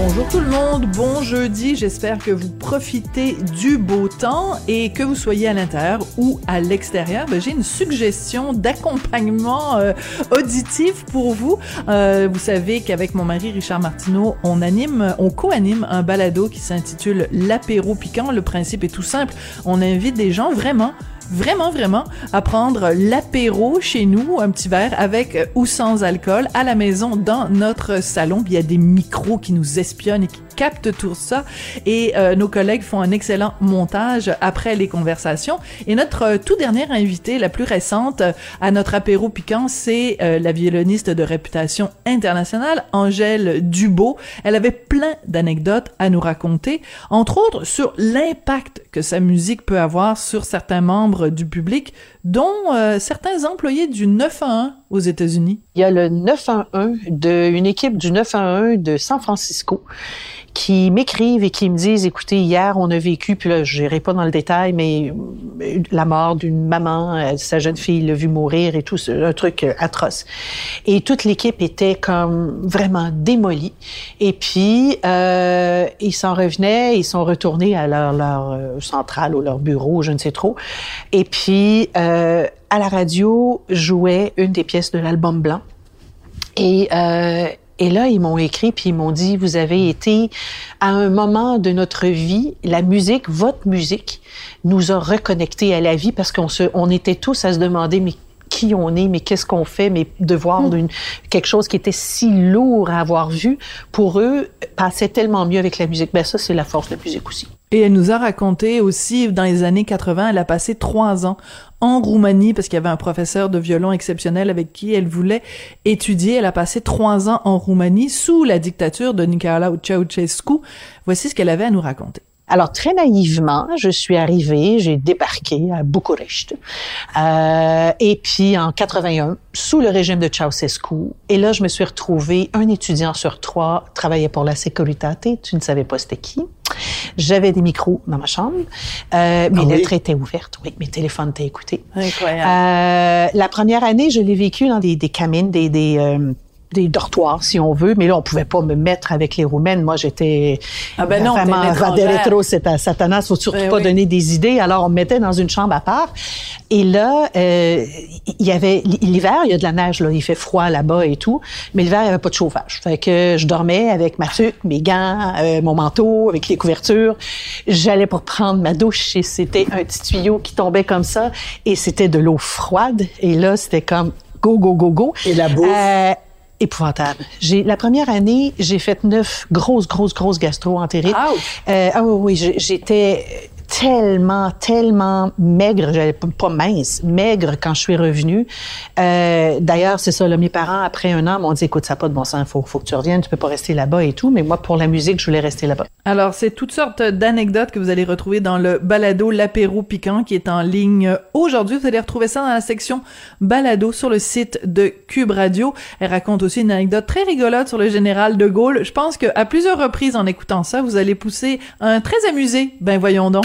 Bonjour tout le monde, bon jeudi, j'espère que vous profitez du beau temps et que vous soyez à l'intérieur ou à l'extérieur. Ben, J'ai une suggestion d'accompagnement euh, auditif pour vous. Euh, vous savez qu'avec mon mari Richard Martineau, on anime, on co-anime un balado qui s'intitule L'apéro piquant. Le principe est tout simple, on invite des gens vraiment vraiment, vraiment à prendre l'apéro chez nous, un petit verre avec ou sans alcool, à la maison, dans notre salon. il y a des micros qui nous espionnent et qui captent tout ça. Et euh, nos collègues font un excellent montage après les conversations. Et notre euh, tout dernière invitée, la plus récente euh, à notre apéro piquant, c'est la violoniste de réputation internationale, Angèle Dubo. Elle avait plein d'anecdotes à nous raconter, entre autres sur l'impact que sa musique peut avoir sur certains membres du public, dont certains employés du 911 aux États-Unis. Il y a le 911 de une équipe du 911 de San Francisco qui m'écrivent et qui me disent, écoutez, hier, on a vécu, puis là, je n'irai pas dans le détail, mais euh, la mort d'une maman, euh, sa jeune fille l'a vu mourir et tout, un truc euh, atroce. Et toute l'équipe était comme vraiment démolie. Et puis, ils s'en revenaient, ils sont retournés à leur, leur centrale ou leur bureau, je ne sais trop. Et puis, à la radio, jouait une des pièces de l'album blanc. Et, et là, ils m'ont écrit puis ils m'ont dit, vous avez été à un moment de notre vie, la musique, votre musique, nous a reconnectés à la vie parce qu'on se, on était tous à se demander, mais qui on est, mais qu'est-ce qu'on fait, mais de voir hmm. quelque chose qui était si lourd à avoir vu, pour eux, passait tellement mieux avec la musique. Ben ça, c'est la force de la musique aussi. Et elle nous a raconté aussi, dans les années 80, elle a passé trois ans en Roumanie parce qu'il y avait un professeur de violon exceptionnel avec qui elle voulait étudier. Elle a passé trois ans en Roumanie sous la dictature de Nicolae Ceausescu. Voici ce qu'elle avait à nous raconter. Alors, très naïvement, je suis arrivée, j'ai débarqué à Bucarest. Euh, et puis, en 81, sous le régime de Ceausescu, et là, je me suis retrouvée, un étudiant sur trois travaillait pour la sécurité. Tu ne savais pas c'était qui. J'avais des micros dans ma chambre. Euh, mes ah lettres étaient ouvertes. Oui, mes téléphones étaient écoutés. Incroyable. Euh, la première année, je l'ai vécu dans des, des camines, des... des euh, des dortoirs, si on veut, mais là, on pouvait pas me mettre avec les Roumaines. Moi, j'étais ah ben non, vraiment c'est à Satanas, faut surtout ben pas donner des idées. Alors, on me mettait dans une chambre à part. Et là, euh, il y avait l'hiver, il y a de la neige, là, il fait froid là-bas et tout, mais l'hiver, il y avait pas de chauffage. Fait que je dormais avec ma tuque, mes gants, euh, mon manteau, avec les couvertures. J'allais pour prendre ma douche et c'était un petit tuyau qui tombait comme ça et c'était de l'eau froide. Et là, c'était comme go, go, go, go. Et la bouffe? Euh, épouvantable. J'ai la première année, j'ai fait neuf grosses, grosses, grosses gastro-entérites. Euh, ah oui, oui, j'étais tellement, tellement maigre, pas mince, maigre quand je suis revenue. Euh, D'ailleurs, c'est ça, là, mes parents, après un an, m'ont dit, écoute, ça pas de bon sens, faut, faut que tu reviennes, tu peux pas rester là-bas et tout. Mais moi, pour la musique, je voulais rester là-bas. Alors, c'est toutes sortes d'anecdotes que vous allez retrouver dans le balado L'apéro piquant qui est en ligne aujourd'hui. Vous allez retrouver ça dans la section balado sur le site de Cube Radio. Elle raconte aussi une anecdote très rigolote sur le général de Gaulle. Je pense qu'à plusieurs reprises, en écoutant ça, vous allez pousser un très amusé. Ben voyons donc.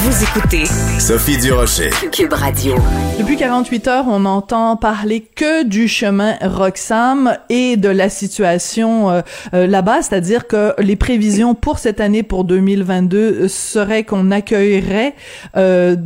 Vous écoutez Sophie Durocher. Cube Radio. Depuis 48 heures, on entend parler que du chemin Roxham et de la situation euh, euh, là-bas, c'est-à-dire que les prévisions pour cette année, pour 2022, seraient qu'on accueillerait euh,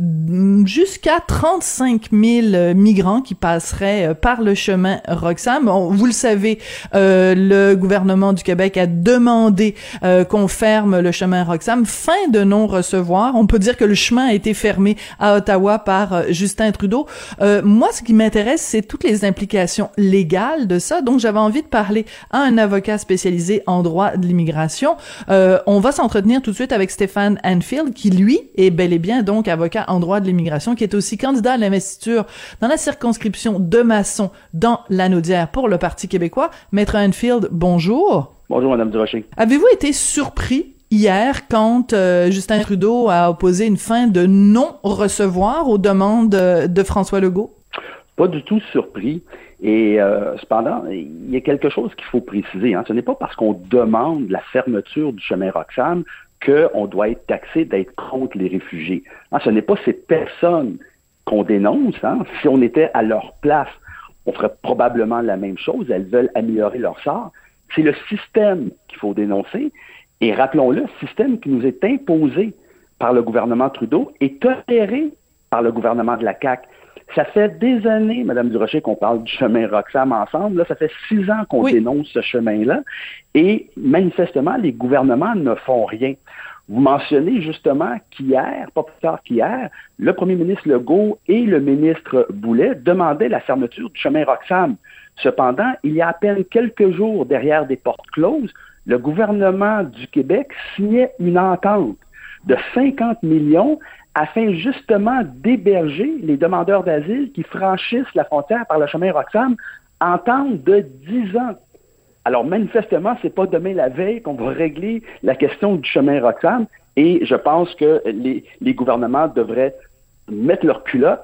jusqu'à 35 000 migrants qui passeraient par le chemin Roxham. vous le savez, le gouvernement du Québec a demandé qu'on ferme le chemin Roxham, fin de non-recevoir. On peut dire que le chemin a été fermé à Ottawa par euh, Justin Trudeau. Euh, moi, ce qui m'intéresse, c'est toutes les implications légales de ça. Donc, j'avais envie de parler à un avocat spécialisé en droit de l'immigration. Euh, on va s'entretenir tout de suite avec Stéphane Anfield, qui lui est bel et bien donc avocat en droit de l'immigration, qui est aussi candidat à l'investiture dans la circonscription de Masson dans l'Anaudière pour le Parti québécois. Maître Anfield, bonjour. Bonjour, Madame Durocher. Avez-vous été surpris hier quand euh, Justin Trudeau a opposé une fin de non-recevoir aux demandes de, François Legault? Pas du tout surpris. Et euh, cependant, il y a quelque chose qu'il faut préciser. Hein. Ce n'est pas parce qu'on demande la fermeture du chemin Roxham qu'on doit être taxé d'être contre les réfugiés. Hein, ce n'est pas ces personnes qu'on dénonce. Hein. Si on était à leur place, on ferait probablement la même chose. Elles veulent améliorer leur sort. C'est le système qu'il faut dénoncer. Et rappelons-le, système qui nous est imposé par le gouvernement Trudeau et toléré par le gouvernement de la CAQ. Ça fait des années, Madame Durocher, qu'on parle du chemin Roxham ensemble. Là, ça fait six ans qu'on dénonce ce chemin-là. Et manifestement, les gouvernements ne font rien. Vous mentionnez justement qu'hier, pas plus tard qu'hier, le premier ministre Legault et le ministre Boulet demandaient la fermeture du chemin Roxham. Cependant, il y a à peine quelques jours derrière des portes closes, le gouvernement du Québec signait une entente de 50 millions afin justement d'héberger les demandeurs d'asile qui franchissent la frontière par le chemin Roxham, entente de 10 ans. Alors manifestement, c'est pas demain la veille qu'on va régler la question du chemin Roxham et je pense que les, les gouvernements devraient mettre leur culotte,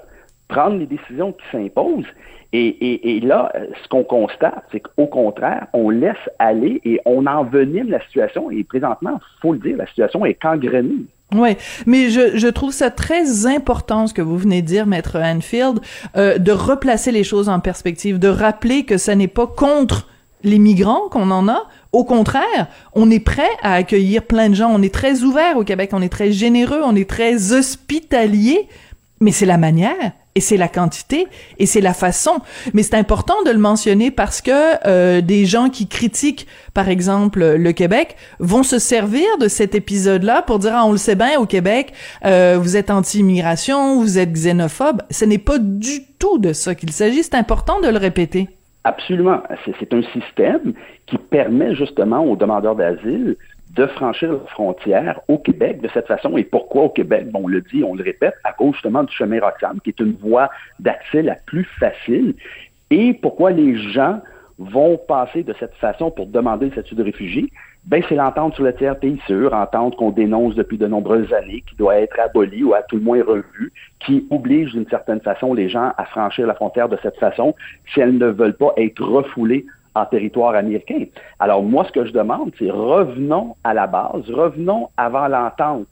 prendre les décisions qui s'imposent et, là, ce qu'on constate, c'est qu'au contraire, on laisse aller et on envenime la situation. Et présentement, faut le dire, la situation est gangrénée. Oui, mais je, je trouve ça très important ce que vous venez de dire, maître Anfield, euh, de replacer les choses en perspective, de rappeler que ça n'est pas contre les migrants qu'on en a. Au contraire, on est prêt à accueillir plein de gens. On est très ouvert au Québec, on est très généreux, on est très hospitalier, mais c'est la manière et c'est la quantité et c'est la façon. Mais c'est important de le mentionner parce que euh, des gens qui critiquent, par exemple, le Québec, vont se servir de cet épisode-là pour dire ah on le sait bien au Québec, euh, vous êtes anti-immigration, vous êtes xénophobe. Ce n'est pas du tout de ça qu'il s'agit. C'est important de le répéter. Absolument. C'est un système qui permet justement aux demandeurs d'asile de franchir la frontière au Québec de cette façon. Et pourquoi au Québec? Bon, on le dit, on le répète, à cause justement du chemin Roxham, qui est une voie d'accès la plus facile. Et pourquoi les gens vont passer de cette façon pour demander le statut de réfugié? Ben, c'est l'entente sur le tiers pays sûr, entente qu'on dénonce depuis de nombreuses années, qui doit être abolie ou à tout le moins revue, qui oblige d'une certaine façon les gens à franchir la frontière de cette façon si elles ne veulent pas être refoulées en territoire américain. Alors moi, ce que je demande, c'est revenons à la base, revenons avant l'entente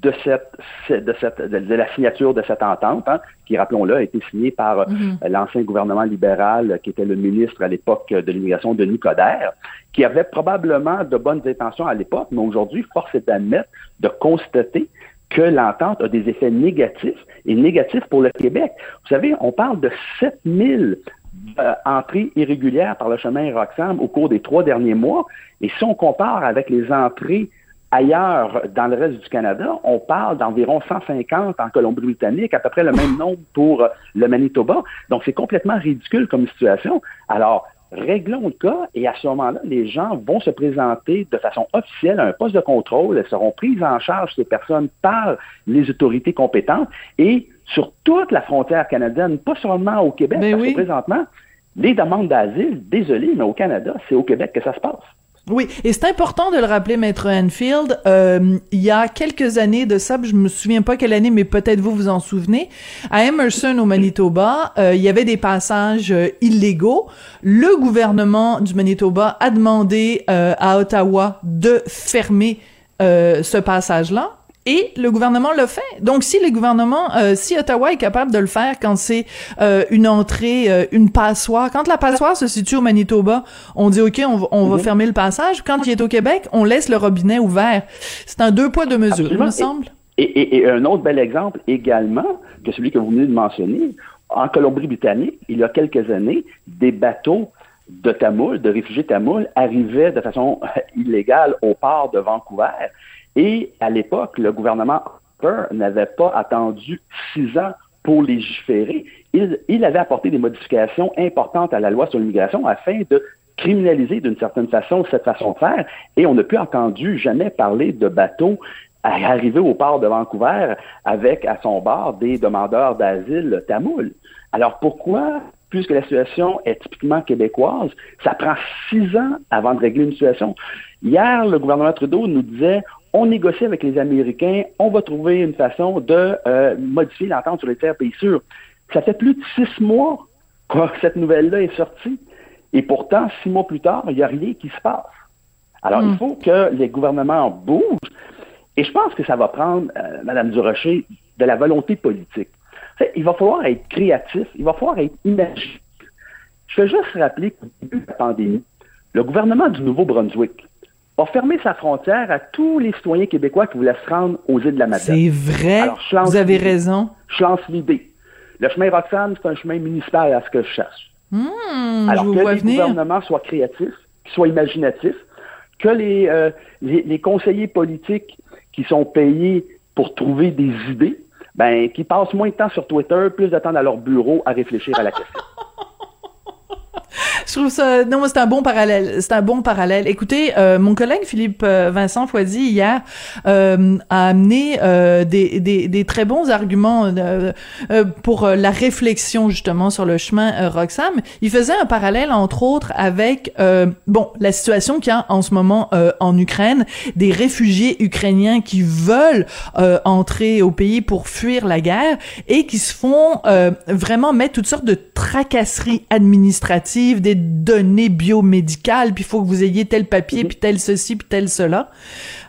de cette de cette de, la signature de cette entente, hein, qui rappelons-le a été signée par euh, mm-hmm. l'ancien gouvernement libéral qui était le ministre à l'époque de l'immigration de Coderre, qui avait probablement de bonnes intentions à l'époque, mais aujourd'hui, force est d'admettre, de constater que l'entente a des effets négatifs et négatifs pour le Québec. Vous savez, on parle de 7000 euh, entrées irrégulières par le chemin Roxham au cours des trois derniers mois. Et si on compare avec les entrées ailleurs dans le reste du Canada, on parle d'environ 150 en Colombie-Britannique, à peu près le même nombre pour le Manitoba. Donc, c'est complètement ridicule comme situation. Alors, réglons le cas et à ce moment-là, les gens vont se présenter de façon officielle à un poste de contrôle. Elles seront prises en charge, ces personnes, par les autorités compétentes et sur toute la frontière canadienne, pas seulement au Québec, ben parce que présentement, les demandes d'asile, désolé, mais au Canada, c'est au Québec que ça se passe. Oui, et c'est important de le rappeler, Maître Enfield. Euh, il y a quelques années de ça, je me souviens pas quelle année, mais peut-être vous vous en souvenez. À Emerson, au Manitoba, euh, il y avait des passages euh, illégaux. Le gouvernement du Manitoba a demandé à Ottawa de fermer ce passage-là. Et le gouvernement le fait. Donc, si le gouvernement, euh, si Ottawa est capable de le faire quand c'est euh, une entrée, euh, une passoire, quand la passoire se situe au Manitoba, on dit OK, on, va, on va mhm. fermer le passage. Quand il est au Québec, on laisse le robinet ouvert. C'est un deux poids deux mesures, il me semble. Et, et, et, un autre bel exemple également que celui que vous venez de mentionner, en Colombie-Britannique, il y a quelques années, des bateaux de Tamoul, de réfugiés Tamoul, arrivaient de façon illégale au port de Vancouver et à l'époque, le gouvernement Harper n'avait pas attendu six ans pour légiférer. Il, avait apporté des modifications importantes à la loi sur l'immigration afin de criminaliser d'une certaine façon cette façon de faire. Et on n'a plus entendu jamais parler de bateaux arriver au port de Vancouver avec à son bord des demandeurs d'asile tamouls. Alors pourquoi, puisque la situation est typiquement québécoise, ça prend six ans avant de régler une situation? Hier, le gouvernement Trudeau nous disait on négocie avec les Américains, on va trouver une façon de euh, modifier l'entente sur les terres pays sûrs. Ça fait plus de six mois que cette nouvelle-là est sortie. Et pourtant, six mois plus tard, il n'y a rien qui se passe. Alors, il hmm. faut que les gouvernements bougent. Et je pense que ça va prendre, euh, Madame Durocher, de la volonté politique. il va falloir être créatif, il va falloir être imaginatif. Je veux juste rappeler qu'au début de la pandémie, le gouvernement du Nouveau-Brunswick, a fermé sa frontière à tous les citoyens québécois qui voulaient se rendre aux îles de la Madeleine. C'est vrai? vous avez raison. Je lance l'idée. Le chemin Roxane, c'est un chemin municipal à ce que je cherche. Hmm, Alors que les gouvernements soient créatifs, soient imaginatifs, que les, euh, les, les, conseillers politiques qui sont payés pour trouver des idées, ben, qui passent moins de temps sur Twitter, plus de temps dans leur bureau à réfléchir à la question. Je trouve ça non c'est un bon parallèle c'est un bon parallèle. Écoutez euh, mon collègue Philippe euh, Vincent Foisy hier euh, a amené euh, des, des, des, très bons arguments euh, pour la réflexion justement sur le chemin Roxham. Il faisait un parallèle entre autres avec bon la situation qu'il y a en ce moment en Ukraine. Des réfugiés ukrainiens qui veulent entrer au pays pour fuir la guerre et qui se font vraiment mettre toutes sortes de tracasseries administratives des données biomédicales, puis il faut que vous ayez tel papier, puis tel ceci, puis tel cela.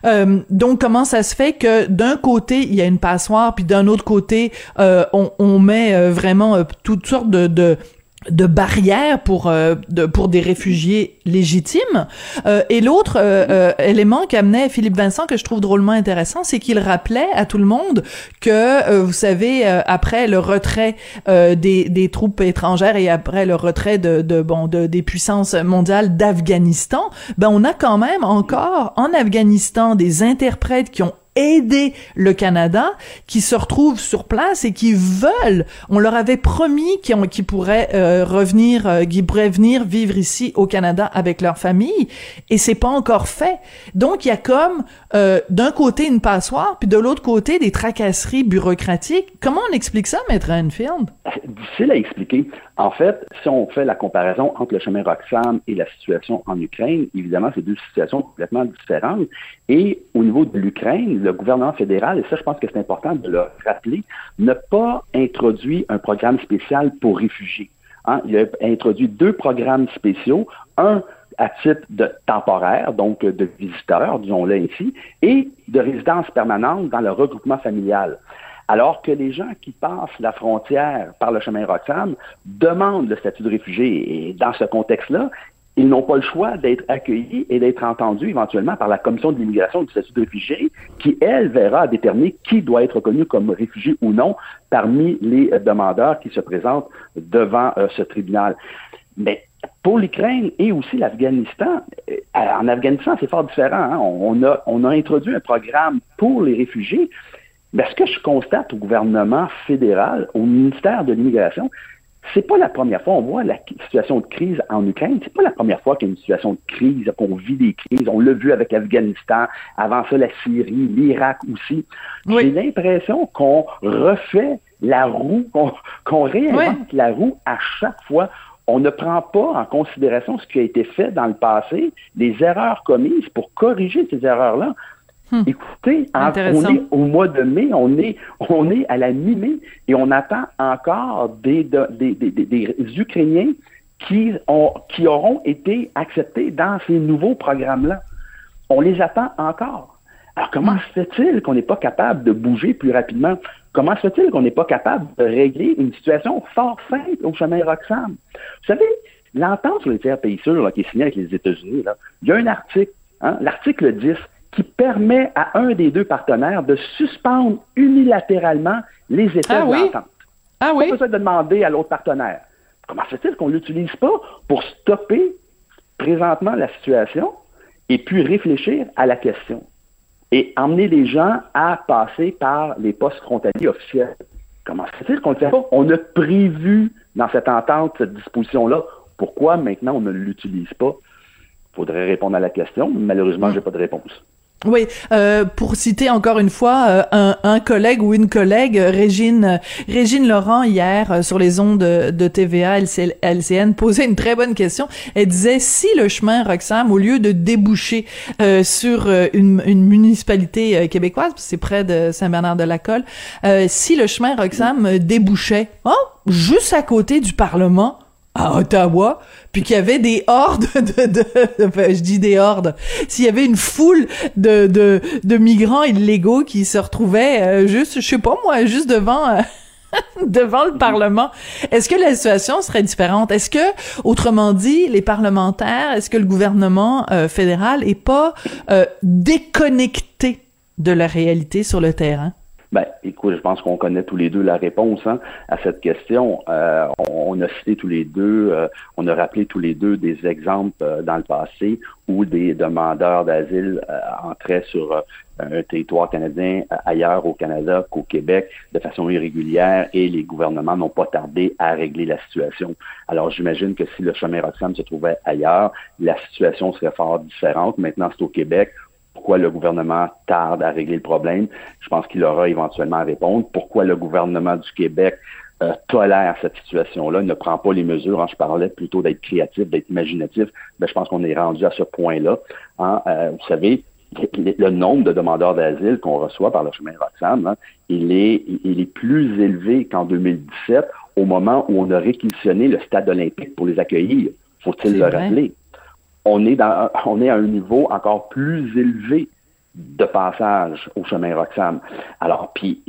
Euh, donc, comment ça se fait que d'un côté, il y a une passoire, puis d'un autre côté, euh, on, on, met euh, vraiment toutes sortes de, de de barrières pour euh, de, pour des réfugiés légitimes. Euh, et l'autre euh, élément qu'amenait Philippe Vincent que je trouve drôlement intéressant c'est qu'il rappelait à tout le monde que vous savez après le retrait des, des troupes étrangères et après le retrait de, de bon de, des puissances mondiales d'Afghanistan ben on a quand même encore en Afghanistan des interprètes qui ont aider le Canada, qui se retrouvent sur place et qui veulent. On leur avait promis qu'ils pourraient euh, revenir, euh, qu'ils pourraient venir vivre ici au Canada avec leur famille, et c'est pas encore fait. Donc il y a comme euh, d'un côté une passoire, puis de l'autre côté des tracasseries bureaucratiques. Comment on explique ça, maître Enfield? Difficile à expliquer. En fait, si on fait la comparaison entre le chemin Roxham et la situation en Ukraine, évidemment, c'est deux situations complètement différentes. Et au niveau de l'Ukraine, le gouvernement fédéral, et ça, je pense que c'est important de le rappeler, n'a pas introduit un programme spécial pour réfugiés. Hein. Il a introduit deux programmes spéciaux, un à titre de temporaire, donc de visiteurs, disons-le ainsi, et de résidence permanente dans le regroupement familial. Alors que les gens qui passent la frontière par le chemin Roxham demandent le statut de réfugié. Et dans ce contexte-là, ils n'ont pas le choix d'être accueillis et d'être entendus éventuellement par la commission de l'immigration du statut de réfugié, qui, elle, verra déterminer qui doit être reconnu comme réfugié ou non parmi les demandeurs qui se présentent devant euh, ce tribunal. Mais pour l'Ukraine et aussi l'Afghanistan, euh, en Afghanistan, c'est fort différent. Hein. On a introduit un programme pour les réfugiés, mais ce que je constate au gouvernement fédéral, au ministère de l'Immigration, c'est pas la première fois. On voit la situation de crise en Ukraine. C'est pas la première fois qu'il y a une situation de crise, qu'on vit des crises. On l'a vu avec l'Afghanistan, avant ça la Syrie, l'Irak aussi. J'ai l'impression qu'on refait la roue, qu'on réinvente la roue à chaque fois. On ne prend pas en considération ce qui a été fait dans le passé, les erreurs commises pour corriger ces erreurs-là. Hmm. Écoutez, on est au mois de mai, on est, on est à la mi-mai et on attend encore des, des, des, des, Ukrainiens qui, ont, qui auront été acceptés dans ces nouveaux programmes-là. On les attend encore. Alors, comment se fait-il qu'on n'est pas capable de bouger plus rapidement? Comment se fait-il qu'on n'est pas capable de régler une situation fort simple au chemin Roxham? Vous savez, l'entente sur les tiers pays sûrs qui est signée avec les États-Unis, il y a un article, hein, l'article 10, qui permet à un des deux partenaires de suspendre unilatéralement les effets ah, de oui? l'entente. Ah oui? Pas besoin de demander à l'autre partenaire. Comment se fait-il qu'on ne l'utilise pas pour stopper présentement la situation et puis réfléchir à la question et emmener les gens à passer par les postes frontaliers officiels? Comment se fait-il qu'on ne le fait pas? On a prévu dans cette entente cette disposition-là. Pourquoi maintenant on ne l'utilise pas? Il faudrait répondre à la question. Malheureusement, je n'ai pas de réponse. Oui, euh, pour citer encore une fois euh, un, collègue ou une collègue, Régine Régine Laurent hier euh, sur les ondes de, de TVA LCN posait une très bonne question. Elle disait si le chemin Roxham au lieu de déboucher euh, sur une, une, municipalité québécoise, c'est près de Saint-Bernard-de-la-Colle, si le chemin Roxham débouchait oh, juste à côté du Parlement à Ottawa, puis qu'il y avait des hordes de, de, je dis des hordes, s'il y avait une foule de, de, de migrants illégaux qui se retrouvaient euh, juste, je sais pas moi, juste devant euh, devant le Parlement, est-ce que la situation serait différente? Est-ce que, autrement dit, les parlementaires, est-ce que le gouvernement euh, fédéral est pas déconnecté de la réalité sur le terrain? Ben, écoute, je pense qu'on connaît tous les deux la réponse hein, à cette question. Euh, on, a cité tous les deux, euh, on a rappelé tous les deux des exemples euh, dans le passé où des demandeurs d'asile entraient sur un territoire canadien ailleurs au Canada qu'au Québec de façon irrégulière et les gouvernements n'ont pas tardé à régler la situation. Alors j'imagine que si le chemin Roxham se trouvait ailleurs, la situation serait fort différente. Maintenant, c'est au Québec pourquoi le gouvernement tarde à régler le problème. Je pense qu'il aura éventuellement à répondre. Pourquoi le gouvernement du Québec euh, tolère cette situation-là, ne prend pas les mesures. Hein, je parlais plutôt d'être créatif, d'être imaginatif. Ben, je pense qu'on est rendu à ce point-là. Hein. Euh, vous savez, le nombre de demandeurs d'asile qu'on reçoit par le chemin Roxham, hein, il, est, il est plus élevé qu'en 2017, au moment où on a réquisitionné le stade olympique pour les accueillir. Faut-il le rappeler? On est, dans, on est à un niveau encore plus élevé de passage au chemin Roxham. Alors, puis,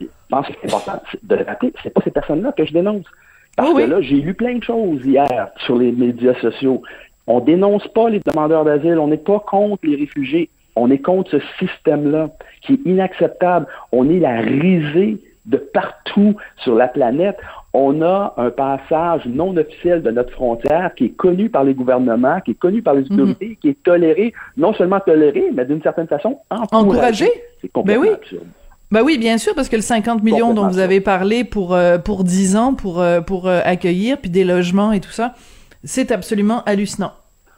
je pense que c'est important de le rappeler, c'est pas ces personnes-là que je dénonce. Parce que là, j'ai lu plein de choses hier sur les médias sociaux. On dénonce pas les demandeurs d'asile, on n'est pas contre les réfugiés, on est contre ce système-là qui est inacceptable. On est la risée de partout sur la planète on a un passage non officiel de notre frontière qui est connu par les gouvernements, qui est connu par les mhm. autorités, qui est toléré, non seulement toléré, mais d'une certaine façon encouragé. C'est complètement ben oui. absurde. Ben oui, bien sûr, parce que le 50 millions dont vous avez parlé pour euh, pour 10 ans pour euh, pour euh, accueillir puis des logements et tout ça, c'est absolument hallucinant.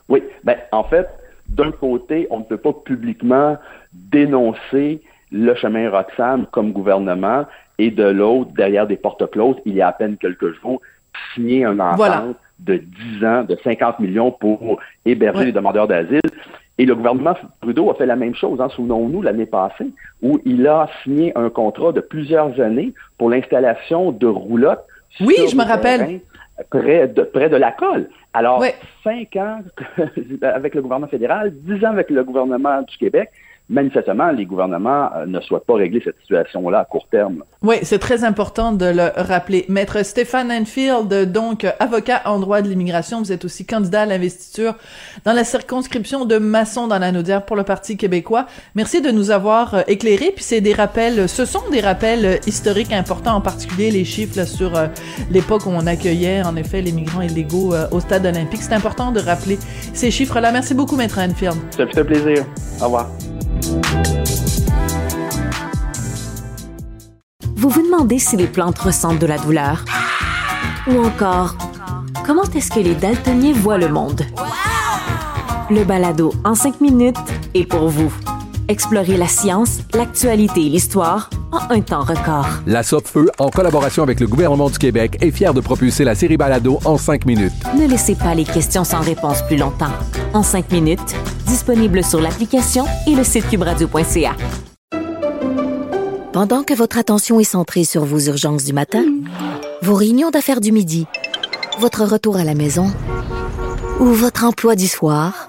Oui, ben en fait, d'un côté, on ne peut pas publiquement dénoncer le chemin Roxham comme gouvernement et de l'autre, derrière des portes closes, il y a à peine quelques jours, signé un entente de 10 ans, de 50 millions pour héberger les demandeurs d'asile. Et le gouvernement Trudeau a fait la même chose, hein, souvenons-nous, l'année passée, où il a signé un contrat de plusieurs années pour l'installation de roulottes. Oui, je me rappelle. Près de, près de la colle. Alors, cinq ans avec le gouvernement fédéral, dix ans avec le gouvernement du Québec manifestement, les gouvernements euh, ne souhaitent pas régler cette situation-là à court terme. Oui, c'est très important de le rappeler. Maître Stéphane Enfield, donc avocat en droit de l'immigration, vous êtes aussi candidat à l'investiture dans la circonscription de Masson dans la Naudière pour le Parti québécois. Merci de nous avoir euh, éclairés. Puis c'est des rappels, ce sont des rappels euh, historiques importants, en particulier les chiffres sur l'époque où on accueillait en effet les migrants illégaux au stade olympique. C'est important de rappeler ces chiffres-là. Merci beaucoup, Maître Enfield. Ça fait plaisir. Au revoir. Vous vous demandez si les plantes ressentent de la douleur? Ou encore, comment est-ce que les daltoniens voient le monde? Le balado en cinq minutes est pour vous. Explorez la science, l'actualité et l'histoire en un temps record. La Feu, en collaboration avec le gouvernement du Québec, est fière de propulser la série Balado en cinq minutes. Ne laissez pas les questions sans réponse plus longtemps. En cinq minutes, disponible sur l'application et le site cubradio.ca. Pendant que votre attention est centrée sur vos urgences du matin, vos réunions d'affaires du midi, votre retour à la maison ou votre emploi du soir,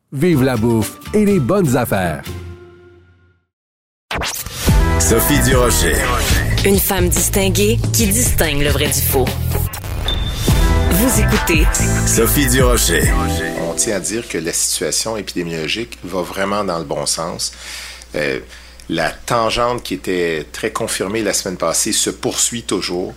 vive la bouffe et les bonnes affaires. Sophie Durocher. Une femme distinguée qui distingue le vrai du faux. Vous écoutez Sophie Durocher. On tient à dire que la situation épidémiologique va vraiment dans le bon sens. Euh, la tangente qui était très confirmée la semaine passée se poursuit toujours.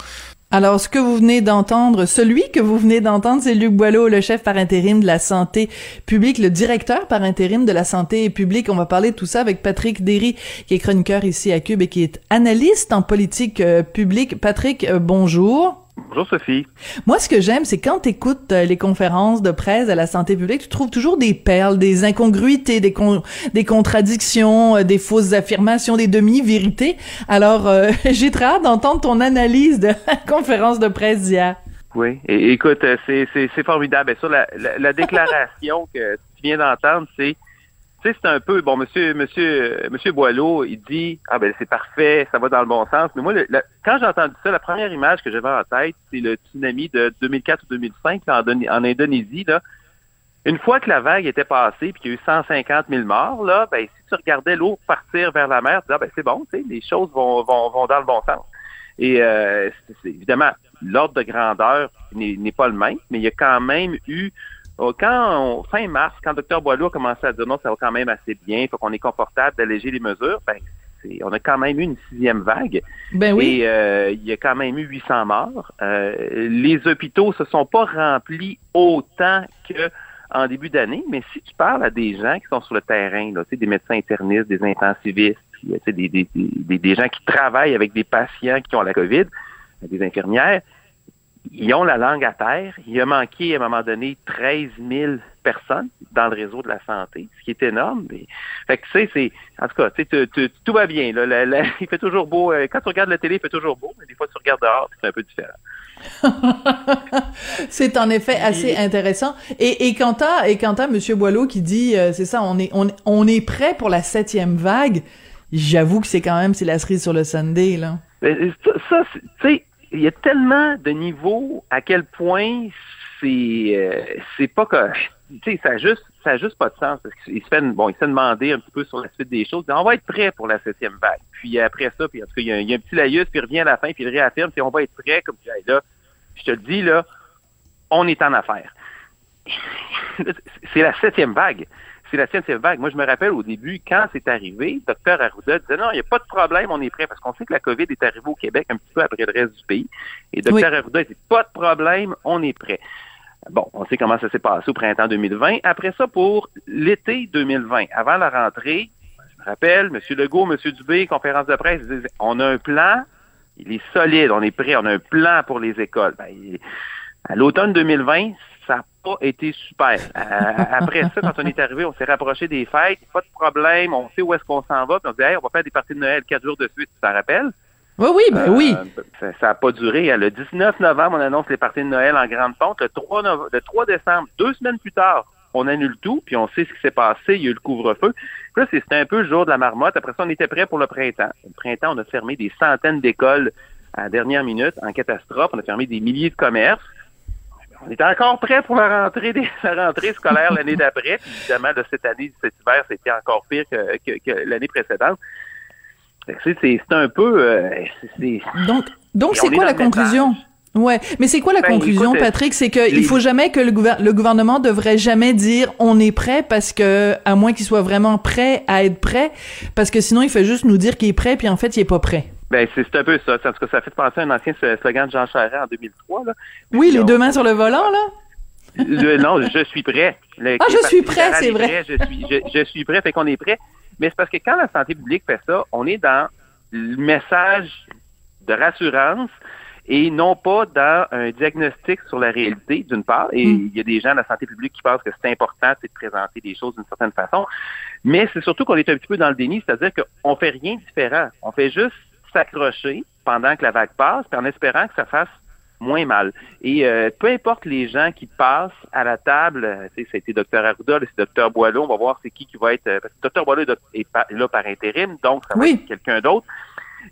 Alors, ce que vous venez d'entendre, celui que vous venez d'entendre, c'est Luc Boileau, le chef par intérim de la santé publique, le directeur par intérim de la santé publique. On va parler de tout ça avec Patrick Derry, qui est chroniqueur ici à Cube et qui est analyste en politique euh, publique. Patrick, euh, bonjour. Bonjour Sophie. Moi, ce que j'aime, c'est quand tu écoutes euh, les conférences de presse à la santé publique, tu trouves toujours des perles, des incongruités, des, des contradictions, euh, des fausses affirmations, des demi-vérités. Alors, euh, j'ai très hâte d'entendre ton analyse de la conférence de presse d'hier. Oui, et, écoute, c'est formidable. Bien sûr, la, la déclaration que tu viens d'entendre, c'est sais, c'est un peu, bon, monsieur, monsieur, monsieur Boileau, il dit, ah ben c'est parfait, ça va dans le bon sens. Mais moi, quand j'ai entendu ça, la première image que j'avais en tête, c'est le tsunami de 2004 ou 2005 en, Indonésie. Là. Une fois que la vague était passée, puis qu'il y a eu 150 000 morts, là, ben si tu regardais l'eau partir vers la mer, tu dis, ah, ben c'est bon, tu sais, les choses vont, vont, vont dans le bon sens. Et euh, évidemment, l'ordre de grandeur n'est pas le même, mais il y a quand même eu Oh, quand, fin mars, quand Dr Boileau a commencé à dire non, ça va quand même assez bien, il faut qu'on est confortable d'alléger les mesures, ben, on a quand même eu une sixième vague. Ben oui. Et euh, il y a quand même eu 800 morts. Euh, les hôpitaux se sont pas remplis autant que en début d'année, mais si tu parles à des gens qui sont sur le terrain, là, des médecins internistes, des intensivistes, des, des, des, des gens qui travaillent avec des patients qui ont la COVID, des infirmières, ils ont la langue à terre. Il a manqué à un moment donné 13 000 personnes dans le réseau de la santé, ce qui est énorme. Mais, fait que, tu sais, c'est, en tout cas, tu, tout va bien. Là, il fait toujours beau. Euh, quand tu regardes la télé, il fait toujours beau, mais des fois, tu regardes dehors, c'est un peu différent. c'est en effet assez intéressant. Et, et quant à et quant à Monsieur Boileau qui dit, euh, c'est ça, on est on, on est prêt pour la septième vague. J'avoue que c'est quand même c'est la cerise sur le Sunday là. ça tu sais, il y a tellement de niveaux à quel point c'est euh, pas que tu sais ça a juste ça a juste pas de sens parce qu'il se fait il demandé un petit peu sur la suite des choses. On va être prêt pour la septième vague. Puis après ça puis en tout cas il y a, un petit laïus puis il revient à la fin puis il réaffirme on va être prêt comme là. Je te le dis là on est en affaire. C'est la septième vague c'est la septième vague. Moi, je me rappelle au début, quand c'est arrivé, docteur Arruda disait non, il n'y a pas de problème, on est prêt, parce qu'on sait que la COVID est arrivée au Québec un petit peu après le reste du pays. Et docteur Arruda dit pas de problème, on est prêt. Bon, on sait comment ça s'est passé au printemps 2020. Après ça, pour l'été 2020, avant la rentrée, je me rappelle, M. Legault, M. Dubé, conférence de presse, ils disaient, on a un plan, il est solide, on est prêt, on a un plan pour les écoles. Ben, à l'automne 2020, ça n'a pas été super. Euh, après ça, quand on est arrivé, on s'est rapproché des fêtes, pas de problème, on sait où est-ce qu'on s'en va, puis on dit hey, on va faire des parties de Noël quatre jours de suite, tu t'en rappelles? Oui, oui, ben oui. Euh, ça n'a pas duré. Le 19 novembre, on annonce les parties de Noël en grande pompe. Le 3, le 3 décembre, deux semaines plus tard, on annule tout, puis on sait ce qui s'est passé, il y a eu le couvre-feu. Là, c'était un peu le jour de la marmotte. Après ça, on était prêt pour le printemps. Le printemps, on a fermé des centaines d'écoles à la dernière minute en catastrophe. On a fermé des milliers de commerces on était encore prêt pour la rentrée, des, la rentrée scolaire l'année d'après. évidemment, de cette année, cet hiver, c'était encore pire que, l'année précédente. C'est un peu. Euh, donc, donc c'est quoi la conclusion? Ouais, mais c'est quoi la ben, conclusion, Patrick? C'est qu'il faut jamais que le, le, gouvernement devrait jamais dire on est prêt parce que à moins qu'il soit vraiment prêt à être prêt, parce que sinon il fait juste nous dire qu'il est prêt puis en fait il est pas prêt. Ben, c'est un peu ça. Parce que ça fait penser à un ancien slogan de Jean Charest en 2003. Là. Oui, les deux mains sur le volant, là? non, je suis prêt. ah, je suis prêt, c'est vrai. je, suis, je, suis prêt, fait qu'on est prêt. Mais c'est parce que quand la santé publique fait ça, on est dans le message de rassurance et non pas dans un diagnostic sur la réalité, d'une part, et Mm. il y a des gens de la santé publique qui pensent que c'est important c'est de présenter des choses d'une certaine façon, mais c'est surtout qu'on est un petit peu dans le déni, c'est-à-dire qu'on fait rien de différent. On fait juste s'accrocher pendant que la vague passe, puis en espérant que ça fasse moins mal. Et euh, peu importe les gens qui passent à la table, euh, tu sais, ça a été Dr Arruda, c'est Dr Boileau, on va voir c'est qui qui va être... euh, parce que Dr Boileau est, là par intérim, donc ça va Oui. être quelqu'un d'autre.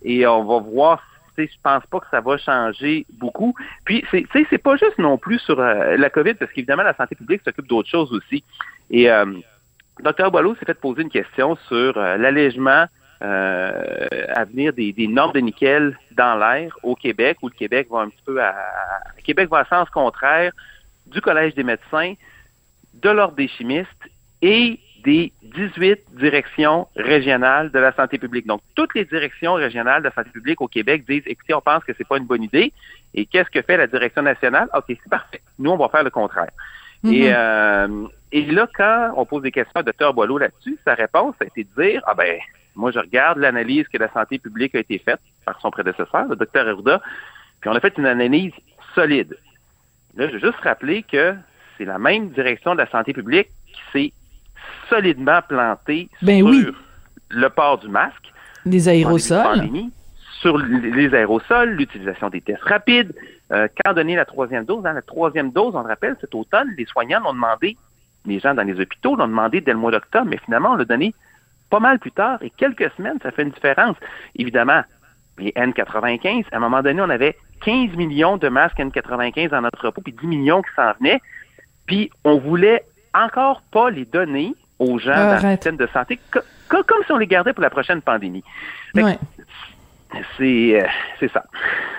Et on va voir je pense pas que ça va changer beaucoup. Puis, c'est, c'est pas juste non plus sur euh, la COVID, parce qu'évidemment, la santé publique s'occupe d'autres choses aussi. Et euh, Dr Boileau s'est fait poser une question sur euh, l'allègement euh, à venir des, normes de nickel dans l'air au Québec, où le Québec va un petit peu à, Québec va à sens contraire du Collège des médecins, de l'Ordre des chimistes et des 18 directions régionales de la santé publique. Donc, toutes les directions régionales de la santé publique au Québec disent, écoutez, on pense que c'est pas une bonne idée. Et qu'est-ce que fait la direction nationale? OK, c'est parfait. Nous, on va faire le contraire. Et, Mhm. euh, et là, quand on pose des questions à Dr Boileau là-dessus, sa réponse a été de dire, ah ben, moi, je regarde l'analyse que la santé publique a été faite par son prédécesseur, le Dr Arruda, puis on a fait une analyse solide. Là, je veux juste rappeler que c'est la même direction de la santé publique qui s'est solidement plantée Ben sur oui. le port du masque Les en aérosols. Sur les aérosols, l'utilisation des tests rapides. Euh, quand donner la troisième dose, dans la troisième dose, on le rappelle, cet automne, les soignants l'ont demandé, les gens dans les hôpitaux l'ont demandé dès le mois d'octobre, mais finalement, on l'a donné pas mal plus tard, et quelques semaines, ça fait une différence. Évidemment, les N95, à un moment donné, on avait 15 millions de masques N95 dans notre repos, puis 10 millions qui s'en venaient, puis on voulait encore pas les donner aux gens dans le système de santé, co- co- comme si on les gardait pour la prochaine pandémie. Ouais. C'est euh, c'est ça.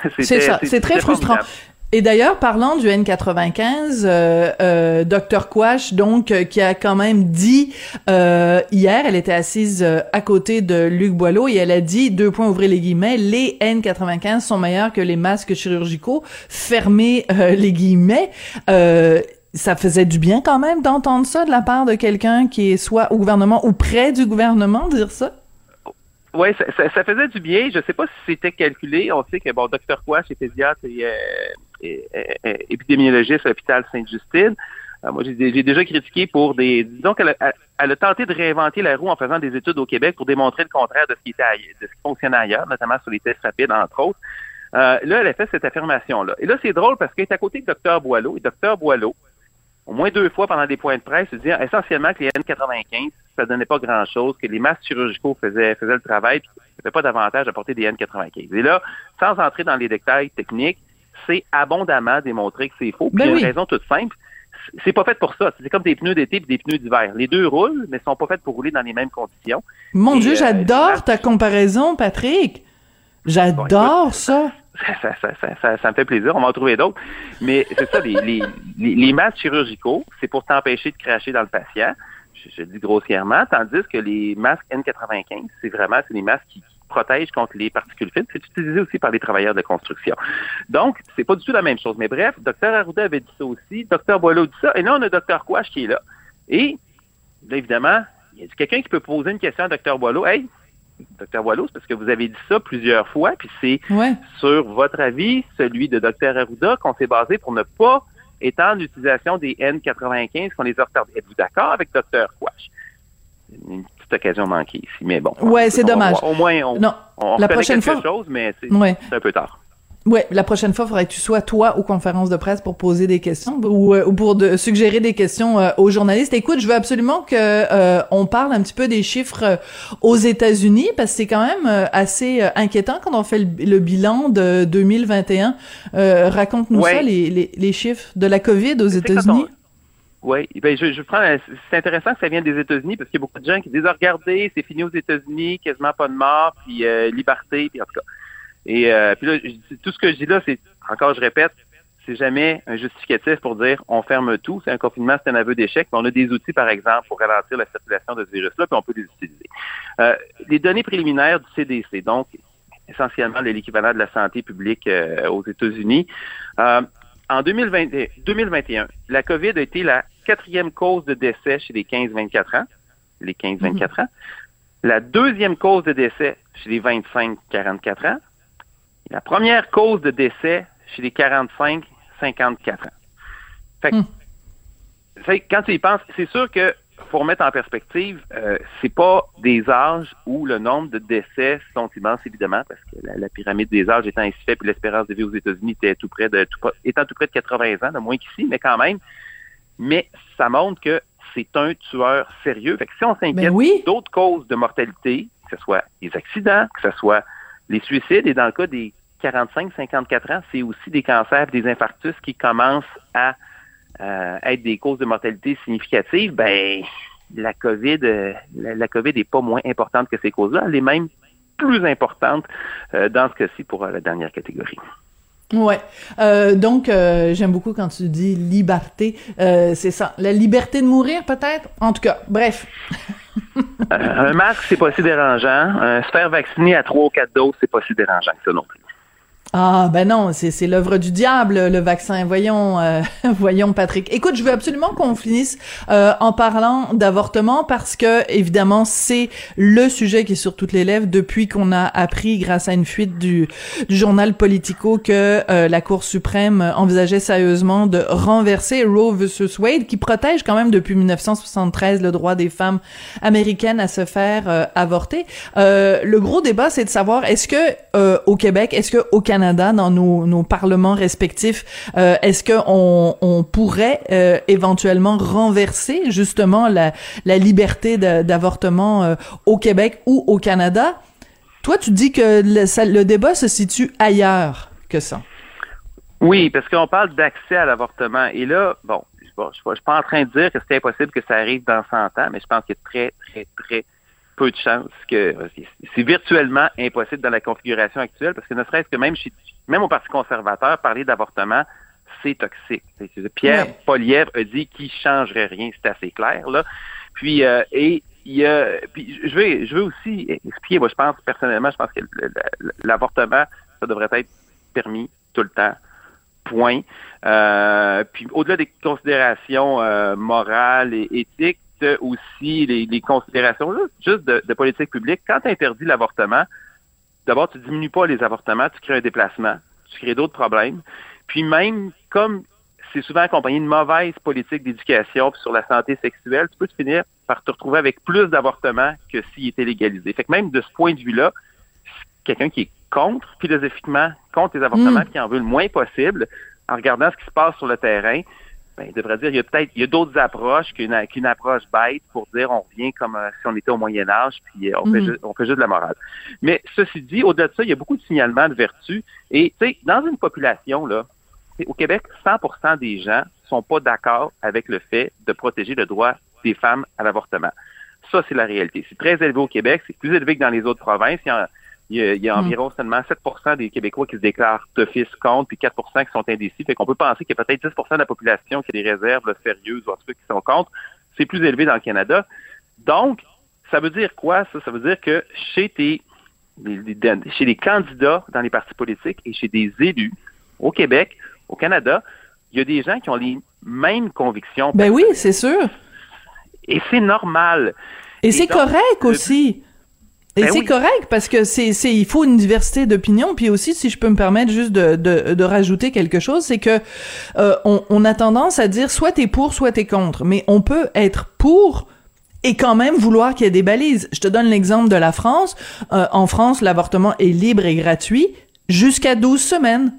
C'est ça, c'est très frustrant. formidable. Et d'ailleurs, parlant du N95, euh, euh, Dr Quash, donc, euh, qui a quand même dit euh, hier, elle était assise euh, à côté de Luc Boileau et elle a dit, deux points ouvrez les guillemets, les N95 sont meilleurs que les masques chirurgicaux, fermez euh, les guillemets. Euh, ça faisait du bien quand même d'entendre ça de la part de quelqu'un qui est soit au gouvernement ou près du gouvernement, dire ça. Oui, ça, ça- faisait du bien. Je ne sais pas si c'était calculé. On sait que bon, Dr Quash est pédiatre et, euh, et- épidémiologiste à l'hôpital Sainte-Justine. Euh, moi, j'ai déjà critiqué pour des. Disons qu'elle a, elle a tenté de réinventer la roue en faisant des études au Québec pour démontrer le contraire de ce qui était de ce qui fonctionnait ailleurs, notamment sur les tests rapides, entre autres. Euh, là, elle a fait cette affirmation-là. Et là, c'est drôle parce qu'elle est à côté de Dr Boileau. Et Dr Boileau, au moins deux fois pendant des points de presse, se dire essentiellement que les N95, ça donnait pas grand-chose, que les masques chirurgicaux faisaient, faisaient le travail, puis qu'il n'y avait pas d'avantage à porter des N95. Et là, sans entrer dans les détails techniques, c'est abondamment démontré que c'est faux. Puis Ben il y a oui. une raison toute simple. C'est pas fait pour ça. C'est comme des pneus d'été et des pneus d'hiver. Les deux roulent, mais sont pas faits pour rouler dans les mêmes conditions. Mon Et, Dieu, euh, j'adore ta comparaison, Patrick. J'adore ça. ça, ça, ça, ça, ça- ça me fait plaisir. On va en trouver d'autres. Mais c'est ça, les, les masques chirurgicaux, c'est pour t'empêcher de cracher dans le patient. Je, le dis grossièrement. Tandis que les masques N95, c'est vraiment, c'est des masques qui, qui protègent contre les particules fines. C'est utilisé aussi par les travailleurs de construction. Donc, c'est pas du tout la même chose. Mais bref, Dr Arruda avait dit ça aussi. Dr Boileau dit ça. Et là, on a Dr Quash qui est là. Et, là, évidemment, il y a quelqu'un qui peut poser une question à Dr Boileau. Hey, Dr Boileau, c'est parce que vous avez dit ça plusieurs fois, puis c'est Ouais. sur votre avis, celui de Dr Arruda, qu'on s'est basé pour ne pas étendre l'utilisation des N95 qu'on les a retardés. Êtes-vous d'accord avec Dr Quash? Une petite occasion manquée ici, mais bon. Ouais, c'est dommage. Au moins, on, Non, on la prochaine quelque fois- chose, mais c'est Ouais. c'est un peu tard. Ouais, la prochaine fois, il faudrait que tu sois toi aux conférences de presse pour poser des questions ou, euh, ou pour de, suggérer des questions euh, aux journalistes. Écoute, je veux absolument que euh, on parle un petit peu des chiffres euh, aux États-Unis parce que c'est quand même euh, assez euh, inquiétant quand on fait le, le bilan de 2021. Euh, Raconte-nous Ouais. ça, les, les, les chiffres de la COVID aux États-Unis. Oui, ben je, je prends. un- C'est intéressant que ça vienne des États-Unis parce qu'il y a beaucoup de gens qui disent Ah, regardez, c'est fini aux États-Unis, quasiment pas de mort, puis euh, liberté, puis en tout cas. Et euh, puis là, tout ce que je dis là, c'est encore, je répète, c'est jamais un justificatif pour dire on ferme tout. C'est un confinement, c'est un aveu d'échec. Mais on a des outils, par exemple, pour ralentir la circulation de ce virus-là, puis on peut les utiliser. Euh, les données préliminaires du CDC, donc essentiellement l'équivalent de la santé publique euh, aux États-Unis. Euh, en 2020 2021, la COVID a été la quatrième cause de décès chez les 15-24 ans. Les 15-24 ans. La deuxième cause de décès chez les 25-44 ans. La première cause de décès chez les 45-54 ans. Fait que, Hmm. quand tu y penses, c'est sûr que faut remettre en perspective, euh, c'est pas des âges où le nombre de décès sont immenses, évidemment, parce que la, la pyramide des âges étant ainsi faite, puis l'espérance de vie aux États-Unis était tout près de tout, étant tout près de 80 ans, de moins qu'ici, mais quand même. Mais ça montre que c'est un tueur sérieux. Fait que si on s'inquiète Ben oui. d'autres causes de mortalité, que ce soit les accidents, que ce soit les suicides, et dans le cas des 45-54 ans, c'est aussi des cancers des infarctus qui commencent à euh, être des causes de mortalité significatives, ben la COVID, euh, la, COVID est pas moins importante que ces causes-là. Elle est même plus importante euh, dans ce cas-ci pour euh, la dernière catégorie. Ouais. Donc, j'aime beaucoup quand tu dis liberté. C'est ça. La liberté de mourir, peut-être? En tout cas, bref. Euh, un masque, c'est pas si dérangeant. Euh, se faire vacciner à trois ou quatre doses, c'est pas si dérangeant que ça non plus. Ah ben non, c'est l'œuvre du diable le vaccin. Voyons, euh, voyons Patrick. Écoute, je veux absolument qu'on finisse euh, en parlant d'avortement parce que évidemment c'est le sujet qui est sur toutes les lèvres depuis qu'on a appris grâce à une fuite du, du journal Politico que euh, la Cour suprême envisageait sérieusement de renverser Roe versus Wade qui protège quand même depuis 1973 le droit des femmes américaines à se faire euh, avorter. Euh, le gros débat c'est de savoir est-ce que euh, au Québec, est-ce que au Canada dans nos, parlements respectifs, euh, est-ce que on, on pourrait euh, éventuellement renverser justement la, liberté d'avortement euh, au Québec ou au Canada? Toi, tu dis que le, débat se situe ailleurs que ça. Oui, parce qu'on parle d'accès à l'avortement. Et là, bon, je ne suis pas en train de dire que c'est impossible que ça arrive dans 100 ans, mais je pense qu'il a très, très, très peu de chances que c'est virtuellement impossible dans la configuration actuelle, parce que ne serait-ce que même chez, même au Parti conservateur, parler d'avortement, c'est toxique. Pierre. Polièvre a dit qu'il changerait rien, c'est assez clair, là. Puis, euh, et il y a, puis je veux, je veux aussi expliquer, moi, je pense, personnellement, je pense que l'avortement, ça devrait être permis tout le temps point. Euh, puis au-delà des considérations euh, morales et éthiques, aussi les, les considérations juste, de, de politique publique, quand tu interdis l'avortement, d'abord, tu diminues pas les avortements, tu crées un déplacement, tu crées d'autres problèmes. Puis même, comme c'est souvent accompagné de mauvaises politiques d'éducation sur la santé sexuelle, tu peux te finir par te retrouver avec plus d'avortements que s'il était légalisé. Fait que même de ce point de vue-là, quelqu'un qui est contre, philosophiquement, contre les avortements, Mm. qui en veut le moins possible, en regardant ce qui se passe sur le terrain, ben, il devrait dire il y a peut-être il y a d'autres approches qu'une qu'une approche bête pour dire on revient comme euh, si on était au Moyen Âge puis euh, on, fait Mhm. juste, on fait juste de la morale. Mais ceci dit, au-delà de ça, il y a beaucoup de signalements de vertu. Et tu sais, dans une population là, au Québec, 100% des gens sont pas d'accord avec le fait de protéger le droit des femmes à l'avortement. Ça, c'est la réalité. C'est très élevé au Québec, c'est plus élevé que dans les autres provinces. Il y a, il y a, il y a Mm. environ seulement 7% des Québécois qui se déclarent d'office contre, puis 4% qui sont indécis. Fait qu'on peut penser qu'il y a peut-être 10% de la population qui a des réserves là, sérieuses ou en tout cas qui sont contre. C'est plus élevé dans le Canada. Donc, ça veut dire quoi, ça? Ça veut dire que chez tes chez les candidats dans les partis politiques et chez des élus au Québec, au Canada, il y a des gens qui ont les mêmes convictions. Ben oui, c'est sûr. Et c'est normal. Et, Et c'est correct aussi. Et Ben c'est oui. correct parce que c'est, c'est, il faut une diversité d'opinions. Puis aussi, si je peux me permettre juste de, de, de rajouter quelque chose, c'est que euh, on, on a tendance à dire soit t'es pour, soit t'es contre. Mais on peut être pour et quand même vouloir qu'il y ait des balises. Je te donne l'exemple de la France. Euh, en France, l'avortement est libre et gratuit jusqu'à 12 semaines.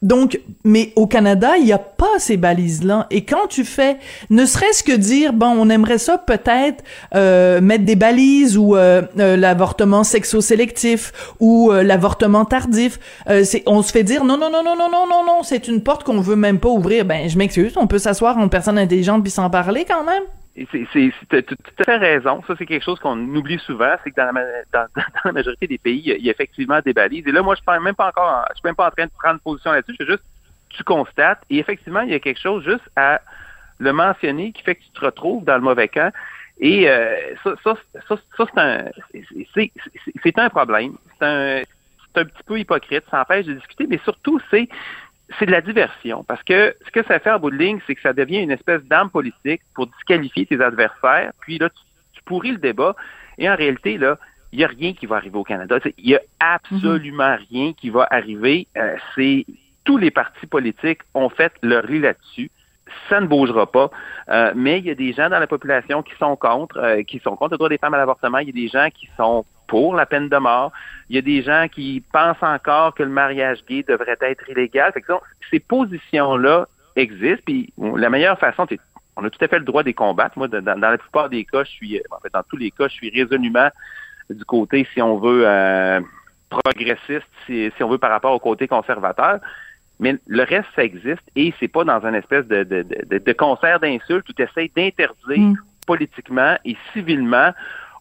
Donc, mais au Canada, il n'y a pas ces balises-là. Et quand tu fais, ne serait-ce que dire, bon, on aimerait ça peut-être euh, mettre des balises ou euh, euh, l'avortement sexo-sélectif ou euh, l'avortement tardif, c'est, on se fait dire, non, non, non, non, non, non, non, non, c'est une porte qu'on veut même pas ouvrir. Ben, je m'excuse, on peut s'asseoir en personne intelligente puis s'en parler quand même. C'est, tout à fait raison. Ça, c'est quelque chose qu'on oublie souvent, c'est que dans la, majorité des pays, il y a- effectivement des balises. Et là, moi, je suis même pas encore, en- je suis même pas en train de prendre position là-dessus. Je fais juste, tu constates. Et effectivement, il y a quelque chose juste à le mentionner qui fait que tu te retrouves dans le mauvais camp. Et euh, ça, ça, ça, c'est un, c'est, un problème. C'est un, c'est un petit peu hypocrite. Ça empêche de discuter, mais surtout, c'est c'est de la diversion. Parce que ce que ça fait en bout de ligne, c'est que ça devient une espèce d'arme politique pour disqualifier tes adversaires. Puis là, tu, tu pourris le débat. Et en réalité, là, il n'y a rien qui va arriver au Canada. Il n'y a absolument Mhm. rien qui va arriver. Euh, c'est tous les partis politiques ont fait leur lit là-dessus. Ça ne bougera pas. Euh, mais il y a des gens dans la population qui sont contre, euh, qui sont contre le droit des femmes à l'avortement. Il y a des gens qui sont pour la peine de mort. Il y a des gens qui pensent encore que le mariage gay devrait être illégal. Fait que ça, ces positions-là existent. Puis la meilleure façon, c'est on a tout à fait le droit de les combattre. Moi, dans, dans la plupart des cas, je suis, en fait, dans tous les cas, je suis résolument du côté, si on veut, euh, progressiste, si, si on veut par rapport au côté conservateur. Mais le reste, ça existe et c'est pas dans un espèce de, de, de, de concert d'insultes où tu essaies d'interdire Mm. politiquement et civilement